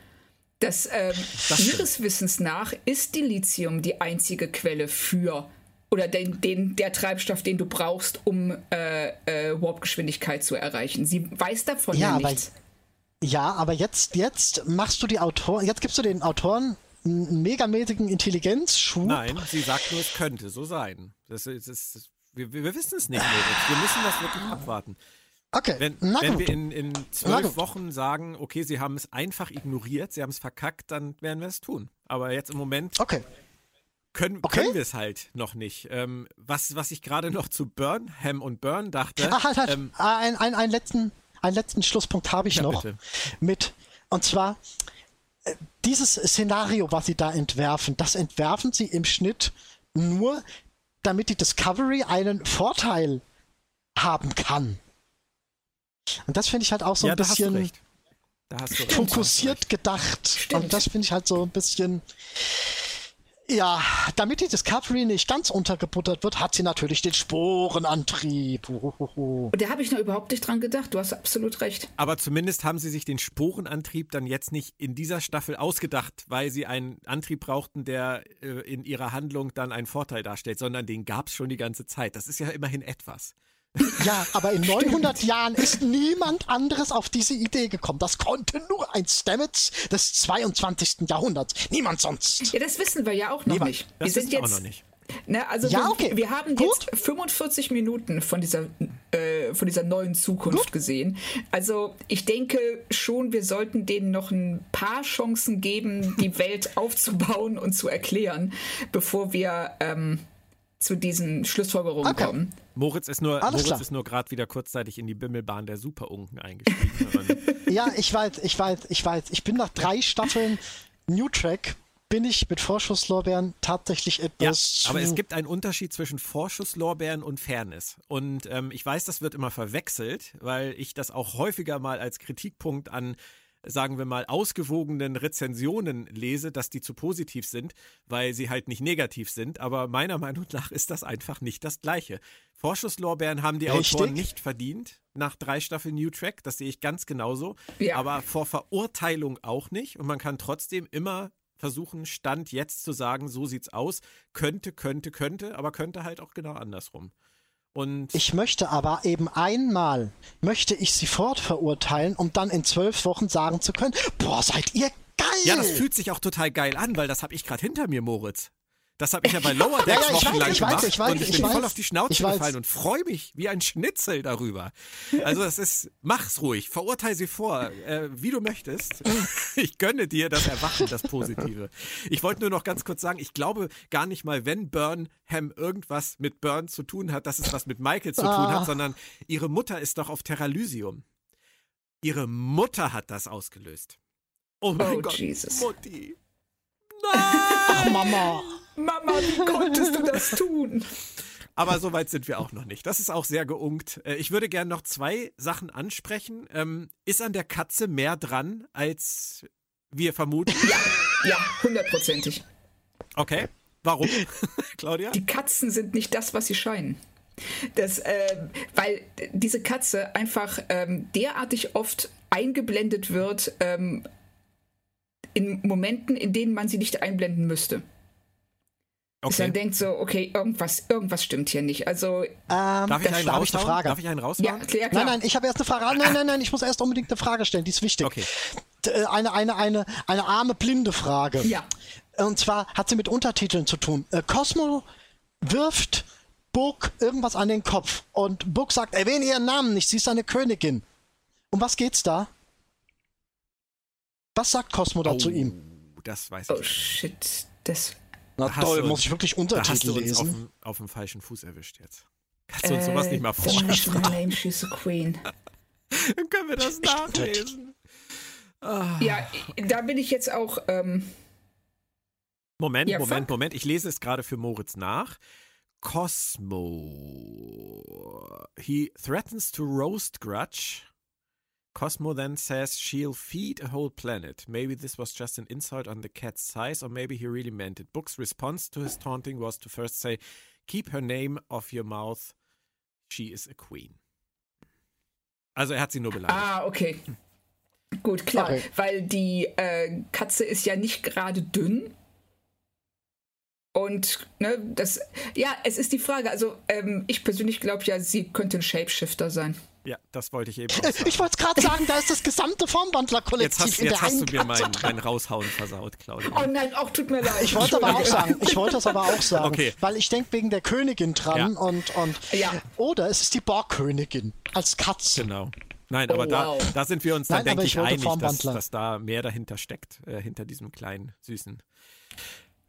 B: Das, ähm, das ihres Wissens nach ist Dilithium die einzige Quelle für oder den, den, der Treibstoff, den du brauchst, um äh, äh, Warpgeschwindigkeit zu erreichen. Sie weiß davon ja, ja nichts.
C: Aber, ja, aber jetzt, jetzt machst du die Autoren, jetzt gibst du den Autoren einen megamäßigen Intelligenzschub.
A: Nein, sie sagt nur, es könnte so sein. Das, das, das wir, wir, wissen es nicht, Moritz. Wir müssen das wirklich abwarten.
C: Okay.
A: Wenn, wenn wir in, in zwölf Wochen sagen, okay, sie haben es einfach ignoriert, sie haben es verkackt, dann werden wir es tun. Aber jetzt im Moment
C: okay.
A: können, okay. können wir es halt noch nicht. Ähm, was, was ich gerade noch zu Burnham und Burn dachte.
C: Ah, halt, halt. Ähm, ein, ein, einen, letzten, einen letzten Schlusspunkt habe ich ja, noch. Bitte. Mit, und zwar, äh, dieses Szenario, was sie da entwerfen, das entwerfen sie im Schnitt nur, damit die Discovery einen Vorteil haben kann. Und das finde ich halt auch so ja, ein bisschen fokussiert gedacht. Stimmt. Und das finde ich halt so ein bisschen. Ja, damit die Discovery nicht ganz untergebuttert wird, hat sie natürlich den Sporenantrieb.
B: Und da habe ich noch überhaupt nicht dran gedacht. Du hast absolut recht.
A: Aber zumindest haben sie sich den Sporenantrieb dann jetzt nicht in dieser Staffel ausgedacht, weil sie einen Antrieb brauchten, der äh, in ihrer Handlung dann einen Vorteil darstellt, sondern den gab es schon die ganze Zeit. Das ist ja immerhin etwas.
C: Ja, aber in 900 Jahren ist niemand anderes auf diese Idee gekommen. Das konnte nur ein Stamets des 22. Jahrhunderts. Niemand sonst.
B: Ja, das wissen wir ja auch noch niemand. nicht.
A: Das wir sind jetzt, auch noch nicht.
B: Ne, also ja, okay. wir, wir haben Gut. jetzt 45 Minuten von dieser, äh, von dieser neuen Zukunft Gut. gesehen. Also ich denke schon, wir sollten denen noch ein paar Chancen geben, die Welt aufzubauen und zu erklären, bevor wir ähm, zu diesen Schlussfolgerungen okay. kommen.
A: Moritz ist nur, Moritz ist nur gerade wieder kurzzeitig in die Bimmelbahn der Superunken eingestiegen.
C: ja, ich weiß, ich weiß, ich weiß. Ich bin nach drei Staffeln New Track bin ich mit Vorschusslorbeeren tatsächlich etwas.
A: Ja, aber es gibt einen Unterschied zwischen Vorschusslorbeeren und Fairness. Und ähm, ich weiß, das wird immer verwechselt, weil ich das auch häufiger mal als Kritikpunkt an sagen wir mal, ausgewogenen Rezensionen lese, dass die zu positiv sind, weil sie halt nicht negativ sind. Aber meiner Meinung nach ist das einfach nicht das Gleiche. Vorschusslorbeeren haben die Richtig? Autoren nicht verdient nach drei Staffeln New Track. Das sehe ich ganz genauso. Ja. Aber vor Verurteilung auch nicht. Und man kann trotzdem immer versuchen, Stand jetzt zu sagen, so sieht's aus. Könnte, könnte, könnte, aber könnte halt auch genau andersrum. Und
C: ich möchte aber eben einmal, möchte ich sie fortverurteilen, um dann in zwölf Wochen sagen zu können, boah, seid ihr geil.
A: Ja, das fühlt sich auch total geil an, weil das habe ich gerade hinter mir, Moritz. Das habe ich ja bei Lower Decks ja, ja, wochenlang
C: weiß,
A: gemacht
C: ich weiß,
A: und ich,
C: ich
A: bin
C: weiß,
A: voll auf die Schnauze
C: ich
A: gefallen und freue mich wie ein Schnitzel darüber. Also das ist, mach's ruhig, verurteile sie vor, äh, wie du möchtest. Ich gönne dir das Erwachen, das Positive. Ich wollte nur noch ganz kurz sagen, ich glaube gar nicht mal, wenn Burnham irgendwas mit Burn zu tun hat, dass es was mit Michael zu tun hat, ah. sondern ihre Mutter ist doch auf Terralysium. Ihre Mutter hat das ausgelöst. Oh mein oh, Gott, Jesus. Mutti.
C: Nein! Ach, Mama.
B: Mama, wie konntest du das tun?
A: Aber so weit sind wir auch noch nicht. Das ist auch sehr geunkt. Äh, ich würde gerne noch zwei Sachen ansprechen. Ähm, ist an der Katze mehr dran, als wir vermuten?
B: Ja, ja, hundertprozentig.
A: Okay. Warum, Claudia?
B: Die Katzen sind nicht das, was sie scheinen. Das, äh, weil diese Katze einfach ähm, derartig oft eingeblendet wird ähm, in Momenten, in denen man sie nicht einblenden müsste. Okay. Dass man denkt so, okay, irgendwas, irgendwas stimmt hier nicht. Also ähm,
A: darf, ich einen darf ich eine Frage? Darf ich einen raushauen? Ja,
C: klar, klar. Nein, nein, ich habe erst eine Frage. Nein, nein, nein, ich muss erst unbedingt eine Frage stellen, die ist wichtig.
A: Okay.
C: Äh, eine, eine, eine, eine arme blinde Frage.
B: Ja.
C: Und zwar hat sie mit Untertiteln zu tun. Äh, Cosmo wirft Book irgendwas an den Kopf und Book sagt, erwähne ihren Namen nicht, sie ist eine Königin. Um was geht's da? Was sagt Cosmo da oh, zu ihm?
A: Das weiß ich.
B: Oh shit, das
C: na da toll, muss ich wirklich Untertitel da hast du
A: lesen?
C: Uns
A: auf, auf dem falschen Fuß erwischt jetzt. Kannst du uns äh, sowas nicht mal vorstellen?
B: Name, she's a queen.
A: Dann können wir das nachlesen.
B: Ah. Ja, da bin ich jetzt auch. Ähm
A: Moment, ja, Moment, fuck. Moment. Ich lese es gerade für Moritz nach. Cosmo. He threatens to roast Grudge. Cosmo then says she'll feed a whole planet. Maybe this was just an insult on the cat's size, or maybe he really meant it. Book's response to his taunting was to first say, Keep her name off your mouth. She is a queen. Also er hat sie nur beleidigt.
B: Ah, okay. Gut, klar. Okay. Weil die äh, Katze ist ja nicht gerade dünn. Und ne, das, ja, es ist die Frage. Also ähm, ich persönlich glaube ja, sie könnte ein Shapeshifter sein.
A: Ja, das wollte ich eben
C: auch sagen. Ich wollte es gerade sagen, da ist das gesamte Formwandler-Kollektiv
A: jetzt hast,
C: in
A: jetzt
C: der
A: hast du mir mein, mein Raushauen versaut, Claudia.
B: Oh nein, auch tut mir leid.
C: Ich wollte aber auch sagen, ich wollte es aber auch sagen, okay. weil ich denke wegen der Königin dran ja. und, und
B: ja.
C: oder es ist die Borgkönigin als Katze.
A: Genau. Nein, aber oh, wow. da, da sind wir uns dann, Nein, denke ich, einig, dass, dass, da mehr dahinter steckt, äh, hinter diesem kleinen, süßen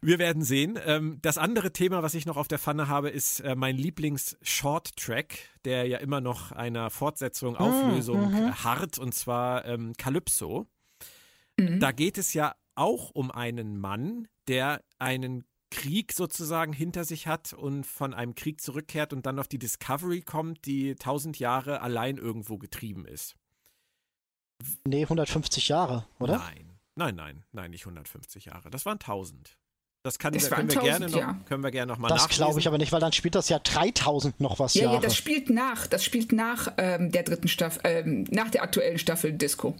A: wir werden sehen. Ähm, das andere Thema, was ich noch auf der Pfanne habe, ist äh, mein Lieblings-Short-Track, der ja immer noch einer Fortsetzung, ah, Auflösung mhm. harrt, und zwar ähm, Calypso. Mhm. Da geht es ja auch um einen Mann, der einen Krieg sozusagen hinter sich hat und von einem Krieg zurückkehrt und dann auf die Discovery kommt, die tausend Jahre allein irgendwo getrieben ist.
C: Nee, 150 Jahre, oder?
A: Nein, nein, nein, nein, nicht 150 Jahre. Das waren 1000. Das, kann, das können, wir gerne noch, können wir gerne noch mal
C: Das glaube ich aber nicht, weil dann spielt das ja 3000 noch was
B: ja,
C: Jahre.
B: Ja, das spielt nach. Das spielt nach ähm, der dritten Staffel, ähm, nach der aktuellen Staffel Disco.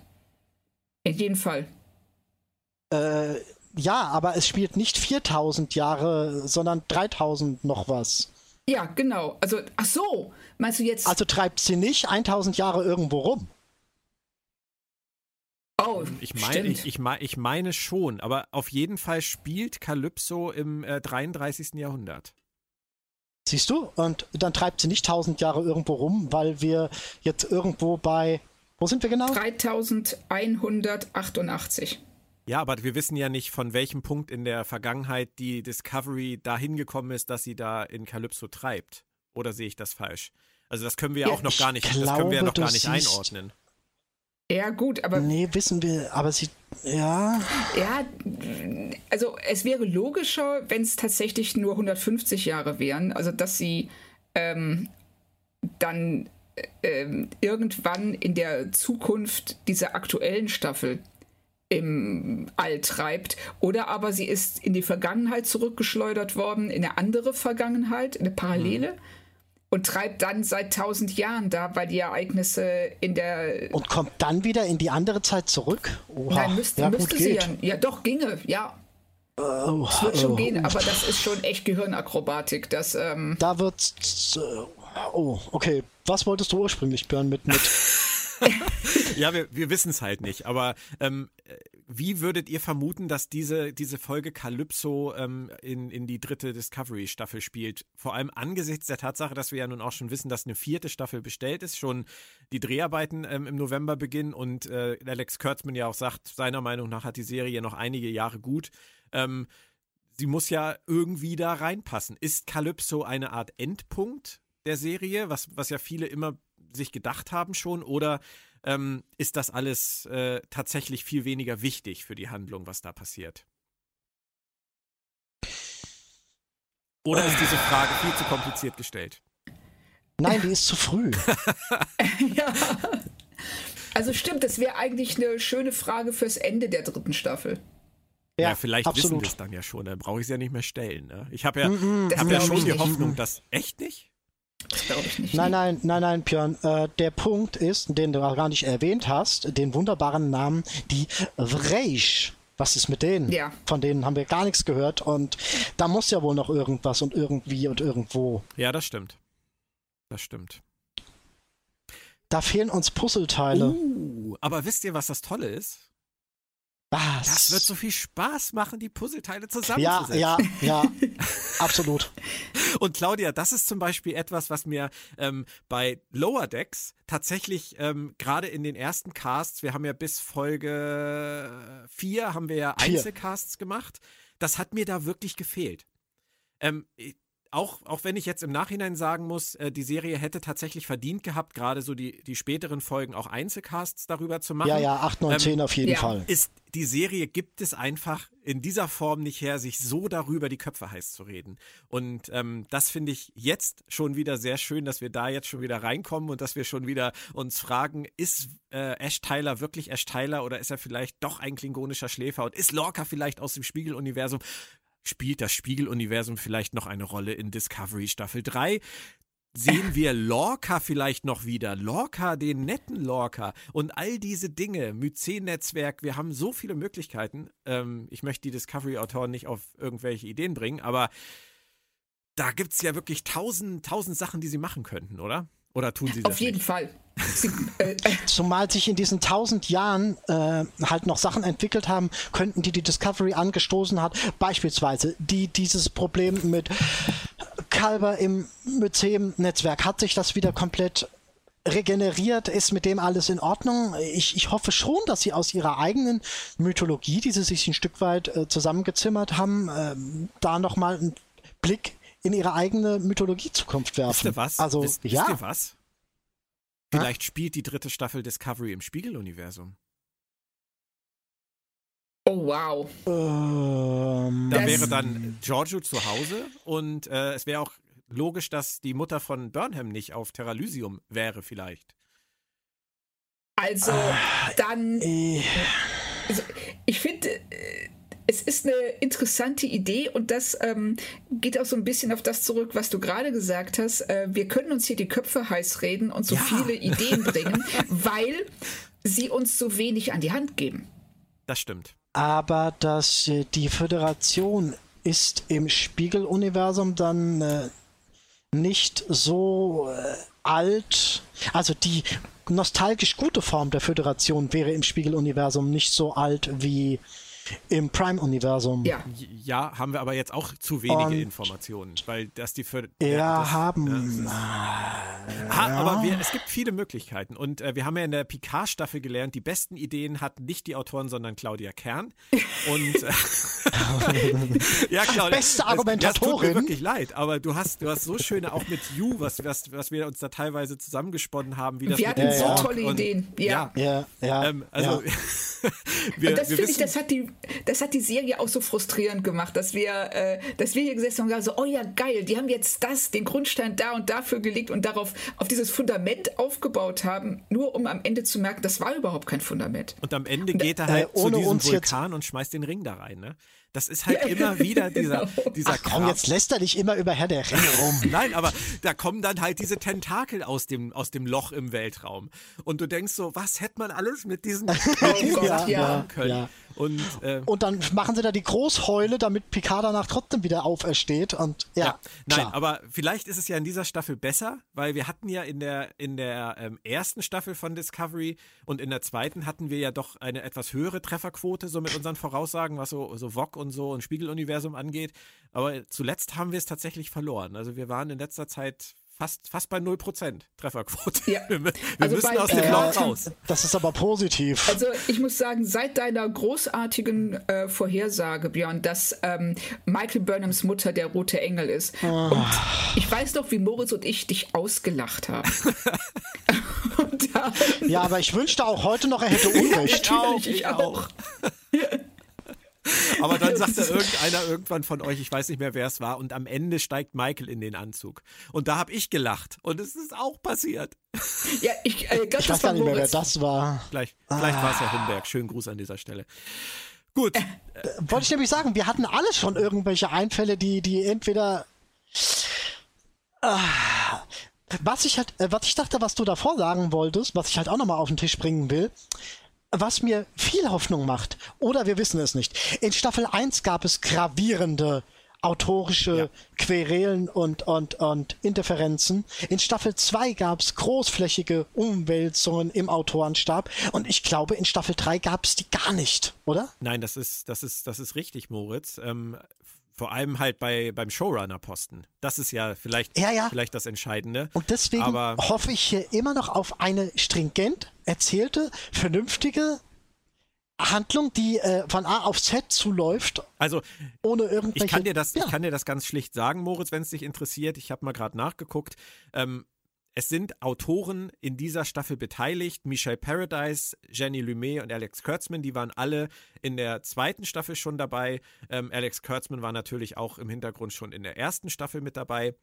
B: In jedem Fall.
C: Äh, ja, aber es spielt nicht 4000 Jahre, sondern 3000 noch was.
B: Ja, genau. Also, ach so, meinst du jetzt.
C: Also treibt sie nicht 1000 Jahre irgendwo rum.
B: Oh,
A: ich meine, ich, ich, ich, meine schon, aber auf jeden Fall spielt Calypso im äh, 33. Jahrhundert.
C: Siehst du? Und dann treibt sie nicht 1000 Jahre irgendwo rum, weil wir jetzt irgendwo bei, wo sind wir genau?
B: 3188.
A: Ja, aber wir wissen ja nicht, von welchem Punkt in der Vergangenheit die Discovery dahin gekommen ist, dass sie da in Calypso treibt. Oder sehe ich das falsch? Also das können wir ja, auch noch gar nicht, glaube, das können wir ja noch gar nicht einordnen.
B: Ja, gut, aber.
C: Nee, wissen wir, aber sie. Ja.
B: Ja, also es wäre logischer, wenn es tatsächlich nur 150 Jahre wären. Also, dass sie ähm, dann ähm, irgendwann in der Zukunft dieser aktuellen Staffel im All treibt. Oder aber sie ist in die Vergangenheit zurückgeschleudert worden, in eine andere Vergangenheit, in eine Parallele. Mhm und treibt dann seit tausend Jahren da, weil die Ereignisse in der.
C: Und kommt dann wieder in die andere Zeit zurück?
B: Oha. Nein, müsste, ja, müsste sie ja. Ja, doch, ginge, ja. Oh, es wird schon oh, gehen, aber das ist schon echt Gehirnakrobatik. Das, ähm
C: da wird. Äh, oh, okay. Was wolltest du ursprünglich, Björn, mit. mit
A: ja, wir, wir wissen es halt nicht. Aber ähm, wie würdet ihr vermuten, dass diese, diese Folge Calypso ähm, in, in die dritte Discovery-Staffel spielt? Vor allem angesichts der Tatsache, dass wir ja nun auch schon wissen, dass eine vierte Staffel bestellt ist, schon die Dreharbeiten ähm, im November beginnen und äh, Alex Kurtzman ja auch sagt, seiner Meinung nach hat die Serie noch einige Jahre gut. Ähm, sie muss ja irgendwie da reinpassen. Ist Calypso eine Art Endpunkt der Serie, was, was ja viele immer sich gedacht haben schon, oder ähm, ist das alles äh, tatsächlich viel weniger wichtig für die Handlung, was da passiert? Oder ist diese Frage viel zu kompliziert gestellt?
C: Nein, die ist zu früh.
B: ja. Also stimmt, das wäre eigentlich eine schöne Frage fürs Ende der dritten Staffel.
A: Ja, ja vielleicht absolut. wissen wir es dann ja schon, dann brauche ich es ja nicht mehr stellen. Ne? Ich habe ja, mm -mm, hab ja schon die Hoffnung, dass. Echt nicht?
C: Das glaube ich nicht. Nein, nein, nein, nein, Björn. Äh, der Punkt ist, den du gar nicht erwähnt hast, den wunderbaren Namen, die Vreisch. Was ist mit denen? Ja. Von denen haben wir gar nichts gehört und da muss ja wohl noch irgendwas und irgendwie und irgendwo.
A: Ja, das stimmt. Das stimmt.
C: Da fehlen uns Puzzleteile.
A: Uh, aber wisst ihr, was das Tolle ist? Was? Das wird so viel Spaß machen, die Puzzleteile zusammenzusetzen.
C: Ja, ja, ja, absolut.
A: Und Claudia, das ist zum Beispiel etwas, was mir ähm, bei Lower Decks tatsächlich ähm, gerade in den ersten Casts, wir haben ja bis Folge 4 haben wir ja Einzelcasts gemacht, das hat mir da wirklich gefehlt. Ähm, auch, auch wenn ich jetzt im Nachhinein sagen muss, äh, die Serie hätte tatsächlich verdient gehabt, gerade so die, die späteren Folgen auch Einzelcasts darüber zu machen.
C: Ja, ja, 8, 9, ähm, 10 auf jeden ja. Fall.
A: Ist, die Serie gibt es einfach in dieser Form nicht her, sich so darüber die Köpfe heiß zu reden. Und ähm, das finde ich jetzt schon wieder sehr schön, dass wir da jetzt schon wieder reinkommen und dass wir schon wieder uns fragen, ist äh, Ash Tyler wirklich Ash Tyler oder ist er vielleicht doch ein klingonischer Schläfer und ist Lorca vielleicht aus dem Spiegeluniversum? Spielt das Spiegeluniversum vielleicht noch eine Rolle in Discovery Staffel 3? Sehen wir Lorca vielleicht noch wieder? Lorca, den netten Lorca und all diese Dinge, Myzen-Netzwerk, wir haben so viele Möglichkeiten. Ähm, ich möchte die Discovery-Autoren nicht auf irgendwelche Ideen bringen, aber da gibt es ja wirklich tausend, tausend Sachen, die sie machen könnten, oder? Oder tun sie das?
B: Auf jeden
A: nicht?
B: Fall.
C: Zumal sich in diesen tausend Jahren äh, halt noch Sachen entwickelt haben könnten, die die Discovery angestoßen hat. Beispielsweise die dieses Problem mit Kalber im Mycem-Netzwerk. Hat sich das wieder komplett regeneriert? Ist mit dem alles in Ordnung? Ich, ich hoffe schon, dass sie aus ihrer eigenen Mythologie, die sie sich ein Stück weit äh, zusammengezimmert haben, äh, da nochmal einen Blick in ihre eigene Mythologie-Zukunft werfen. Wisst
A: ihr was? Also, wisst, ja. Wisst ihr was? Vielleicht spielt die dritte Staffel Discovery im Spiegeluniversum.
B: Oh, wow.
A: Ähm, da wäre dann Giorgio zu Hause und äh, es wäre auch logisch, dass die Mutter von Burnham nicht auf Terralysium wäre, vielleicht.
B: Also, ah, dann. Äh. Also, ich finde, äh, es ist eine interessante Idee und das ähm, geht auch so ein bisschen auf das zurück, was du gerade gesagt hast. Äh, wir können uns hier die Köpfe heiß reden und so ja. viele Ideen bringen, weil sie uns so wenig an die Hand geben.
A: Das stimmt.
C: Aber dass äh, die Föderation ist im Spiegeluniversum dann äh, nicht so äh, alt. Also die nostalgisch gute Form der Föderation wäre im Spiegeluniversum nicht so alt wie im Prime-Universum.
A: Ja. ja, haben wir aber jetzt auch zu wenige Und Informationen, weil das die für
C: ja, das, haben. Ja,
A: ha, ja. Aber wir, es gibt viele Möglichkeiten und äh, wir haben ja in der Picard-Staffel gelernt, die besten Ideen hatten nicht die Autoren, sondern Claudia Kern. Und äh,
C: ja, Claudia, beste Argumentatorin.
A: Das tut mir wirklich leid, aber du hast, du hast so schöne auch mit You, was, was, was wir uns da teilweise zusammengesponnen haben, wie das
B: wir hatten so tolle und, Ideen.
C: Ja, ja, ja.
A: Ähm, also
B: wir, und das finde ich, das hat die das hat die Serie auch so frustrierend gemacht, dass wir, äh, dass wir hier gesessen haben und gesagt, so, oh ja, geil, die haben jetzt das, den Grundstein da und dafür gelegt und darauf auf dieses Fundament aufgebaut haben, nur um am Ende zu merken, das war überhaupt kein Fundament.
A: Und am Ende geht er halt äh, zu diesem Vulkan und schmeißt den Ring da rein, ne? Das ist halt ja, immer wieder dieser, genau. dieser
C: Ach, komm, jetzt lässt er dich immer über Herr der Ringe rum.
A: Nein, aber da kommen dann halt diese Tentakel aus dem, aus dem Loch im Weltraum. Und du denkst so, was hätte man alles mit diesen, mit diesen
B: oh Gott, ja,
A: machen können? Ja.
C: Und, äh, und dann machen sie da die Großheule, damit Picard danach trotzdem wieder aufersteht. Und ja, ja
A: nein, aber vielleicht ist es ja in dieser Staffel besser, weil wir hatten ja in der in der ähm, ersten Staffel von Discovery und in der zweiten hatten wir ja doch eine etwas höhere Trefferquote so mit unseren Voraussagen, was so so VOG und so und Spiegeluniversum angeht. Aber zuletzt haben wir es tatsächlich verloren. Also wir waren in letzter Zeit fast, fast bei 0% Trefferquote. Ja. Wir, wir also müssen bei, aus dem Loch raus.
C: Das ist aber positiv.
B: Also ich muss sagen, seit deiner großartigen äh, Vorhersage, Björn, dass ähm, Michael Burnhams Mutter der rote Engel ist. Oh. Und ich weiß noch, wie Moritz und ich dich ausgelacht haben.
C: ja, aber ich wünschte auch heute noch, er hätte Unrecht.
B: ich auch. Ich auch.
A: Aber dann sagt er irgendeiner irgendwann von euch, ich weiß nicht mehr, wer es war, und am Ende steigt Michael in den Anzug. Und da habe ich gelacht. Und es ist auch passiert.
B: Ja, ich, äh,
C: ich weiß gar nicht mehr, wer das war.
A: Vielleicht, vielleicht ah. war es Herr Humberg. Schönen Gruß an dieser Stelle. Gut. Äh,
C: wollte ich nämlich sagen, wir hatten alle schon irgendwelche Einfälle, die, die entweder. Ah, was ich halt, äh, was ich dachte, was du davor sagen wolltest, was ich halt auch nochmal auf den Tisch bringen will, was mir viel Hoffnung macht, oder wir wissen es nicht. In Staffel 1 gab es gravierende autorische ja. Querelen und, und, und Interferenzen. In Staffel 2 gab es großflächige Umwälzungen im Autorenstab und ich glaube, in Staffel 3 gab es die gar nicht, oder?
A: Nein, das ist, das ist, das ist richtig, Moritz. Ähm, vor allem halt bei, beim Showrunner-Posten. Das ist ja vielleicht, ja, ja. vielleicht das Entscheidende.
C: Und deswegen Aber hoffe ich hier immer noch auf eine stringent erzählte, vernünftige Handlung, die äh, von A auf Z zuläuft.
A: Also, ohne irgendwelche. Ich kann dir das, ja. ich kann dir das ganz schlicht sagen, Moritz, wenn es dich interessiert. Ich habe mal gerade nachgeguckt. Ähm, es sind Autoren in dieser Staffel beteiligt. Michelle Paradise, Jenny Lumet und Alex Kurtzman, die waren alle in der zweiten Staffel schon dabei. Ähm, Alex Kurtzman war natürlich auch im Hintergrund schon in der ersten Staffel mit dabei.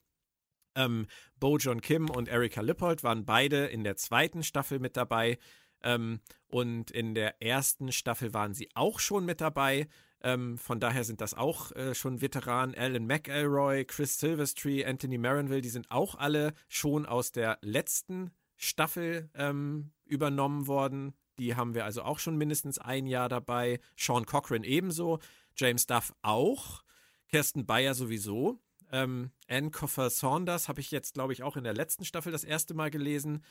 A: Ähm, Bo John Kim und Erika Lippold waren beide in der zweiten Staffel mit dabei. Ähm, und in der ersten Staffel waren sie auch schon mit dabei. Ähm, von daher sind das auch äh, schon Veteranen. Alan McElroy, Chris Silvestri, Anthony Marinville, die sind auch alle schon aus der letzten Staffel ähm, übernommen worden. Die haben wir also auch schon mindestens ein Jahr dabei. Sean Cochran ebenso. James Duff auch. Kirsten Bayer sowieso. Ähm, Anne Coffer Saunders habe ich jetzt, glaube ich, auch in der letzten Staffel das erste Mal gelesen.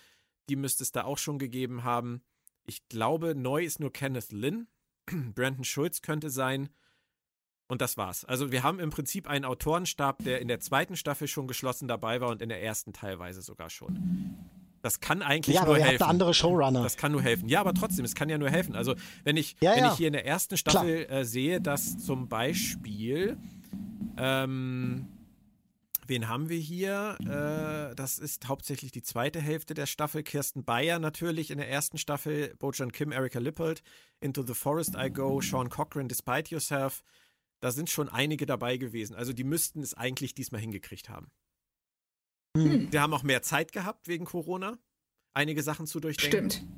A: Die müsste es da auch schon gegeben haben. Ich glaube, neu ist nur Kenneth Lynn. Brandon Schulz könnte sein. Und das war's. Also wir haben im Prinzip einen Autorenstab, der in der zweiten Staffel schon geschlossen dabei war und in der ersten teilweise sogar schon. Das kann eigentlich ja, nur aber helfen.
C: Eine andere Showrunner.
A: Das kann nur helfen. Ja, aber trotzdem, es kann ja nur helfen. Also wenn ich, ja, wenn ja. ich hier in der ersten Staffel äh, sehe, dass zum Beispiel ähm, Wen haben wir hier? Äh, das ist hauptsächlich die zweite Hälfte der Staffel. Kirsten Bayer natürlich in der ersten Staffel. Bojan Kim, Erika Lippold. Into the Forest I Go. Sean Cochran, Despite Yourself. Da sind schon einige dabei gewesen. Also die müssten es eigentlich diesmal hingekriegt haben. Hm. Wir haben auch mehr Zeit gehabt wegen Corona. Einige Sachen zu durchdenken.
B: Stimmt.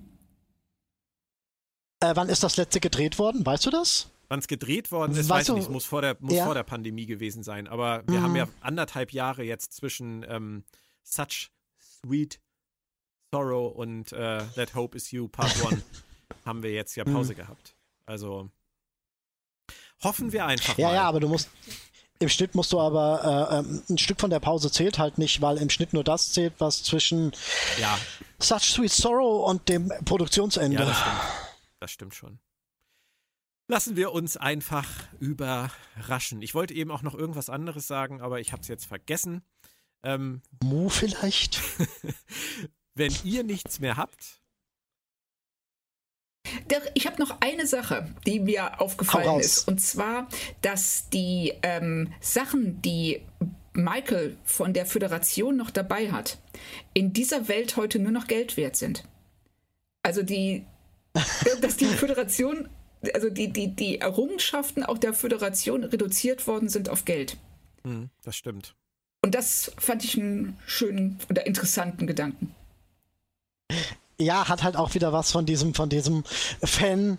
C: Äh, wann ist das letzte gedreht worden? Weißt du das?
A: Wann es gedreht worden ist, weißt weiß ich nicht. Muss, vor der, muss ja. vor der Pandemie gewesen sein. Aber wir mhm. haben ja anderthalb Jahre jetzt zwischen ähm, Such Sweet Sorrow und äh, That Hope Is You Part 1 haben wir jetzt ja Pause mhm. gehabt. Also hoffen wir einfach
C: ja,
A: mal.
C: Ja, ja, aber du musst. Im Schnitt musst du aber, äh, ähm, ein Stück von der Pause zählt halt nicht, weil im Schnitt nur das zählt, was zwischen
A: ja.
C: Such Sweet Sorrow und dem Produktionsende.
A: Ja, das stimmt. Das stimmt schon. Lassen wir uns einfach überraschen. Ich wollte eben auch noch irgendwas anderes sagen, aber ich habe es jetzt vergessen.
C: Ähm, Mo vielleicht?
A: wenn ihr nichts mehr habt.
B: Ich habe noch eine Sache, die mir aufgefallen ist. Und zwar, dass die ähm, Sachen, die Michael von der Föderation noch dabei hat, in dieser Welt heute nur noch Geld wert sind. Also die, dass die Föderation also die, die, die Errungenschaften auch der Föderation reduziert worden sind auf Geld.
A: Hm, das stimmt.
B: Und das fand ich einen schönen oder interessanten Gedanken.
C: Ja, hat halt auch wieder was von diesem, von diesem Fan.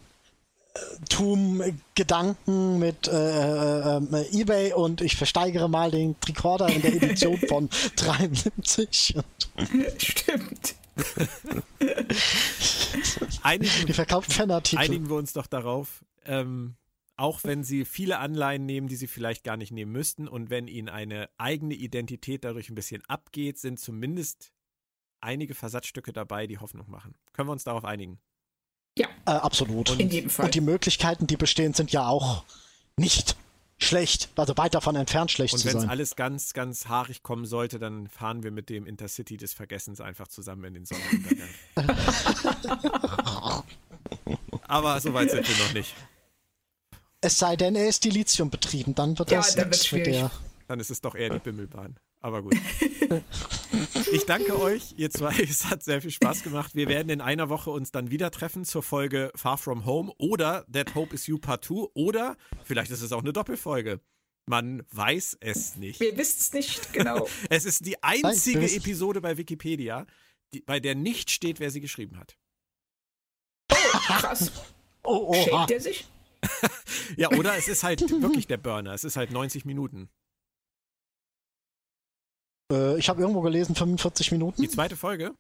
C: Gedanken mit äh, äh, eBay und ich versteigere mal den Tricorder in der Edition von 73.
B: Stimmt.
A: einigen,
C: Die verkauft Fanartikel.
A: Einigen wir uns doch darauf. ähm, auch wenn sie viele Anleihen nehmen, die sie vielleicht gar nicht nehmen müssten und wenn ihnen eine eigene Identität dadurch ein bisschen abgeht, sind zumindest einige Versatzstücke dabei, die Hoffnung machen. Können wir uns darauf einigen?
C: Ja. Äh, absolut.
B: Und, in jedem Fall.
C: Und die Möglichkeiten, die bestehen, sind ja auch nicht schlecht, also weit davon entfernt, schlecht
A: und
C: zu sein.
A: Und wenn alles ganz, ganz haarig kommen sollte, dann fahren wir mit dem Intercity des Vergessens einfach zusammen in den Sonnenuntergang. Aber so weit sind wir noch nicht.
C: Es sei denn, er ist Dilithium betrieben, dann wird
B: ja,
C: das
B: dann nichts mit der.
A: Dann ist es doch eher die Bimmelbahn. Aber gut. ich danke euch, ihr zwei. Es hat sehr viel Spaß gemacht. Wir werden in einer Woche uns dann wieder treffen zur Folge Far From Home oder That Hope Is You Part 2 oder vielleicht ist es auch eine Doppelfolge. Man weiß es nicht.
B: Wir wissen es nicht genau.
A: es ist die einzige Nein, Episode bei Wikipedia, die, bei der nicht steht, wer sie geschrieben hat.
B: Oh, krass. Oh, oh, Schämt er sich?
A: ja, oder es ist halt wirklich der Burner. Es ist halt 90 Minuten.
C: Äh, ich habe irgendwo gelesen 45 Minuten.
A: Die zweite Folge?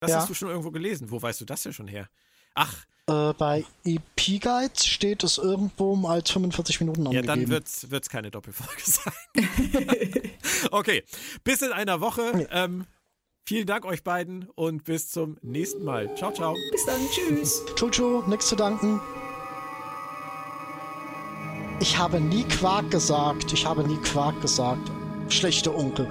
A: Das ja. hast du schon irgendwo gelesen. Wo weißt du das denn schon her? Ach.
C: Äh, bei EP Guides steht es irgendwo als 45 Minuten
A: angegeben. Ja, dann wird es keine Doppelfolge sein. okay, bis in einer Woche. Ja. Ähm, vielen Dank euch beiden und bis zum nächsten Mal. Ciao, ciao.
B: Bis dann. Tschüss.
C: Ciao, ciao. Nichts zu danken. Ich habe nie Quark gesagt. Ich habe nie Quark gesagt. Schlechter Onkel.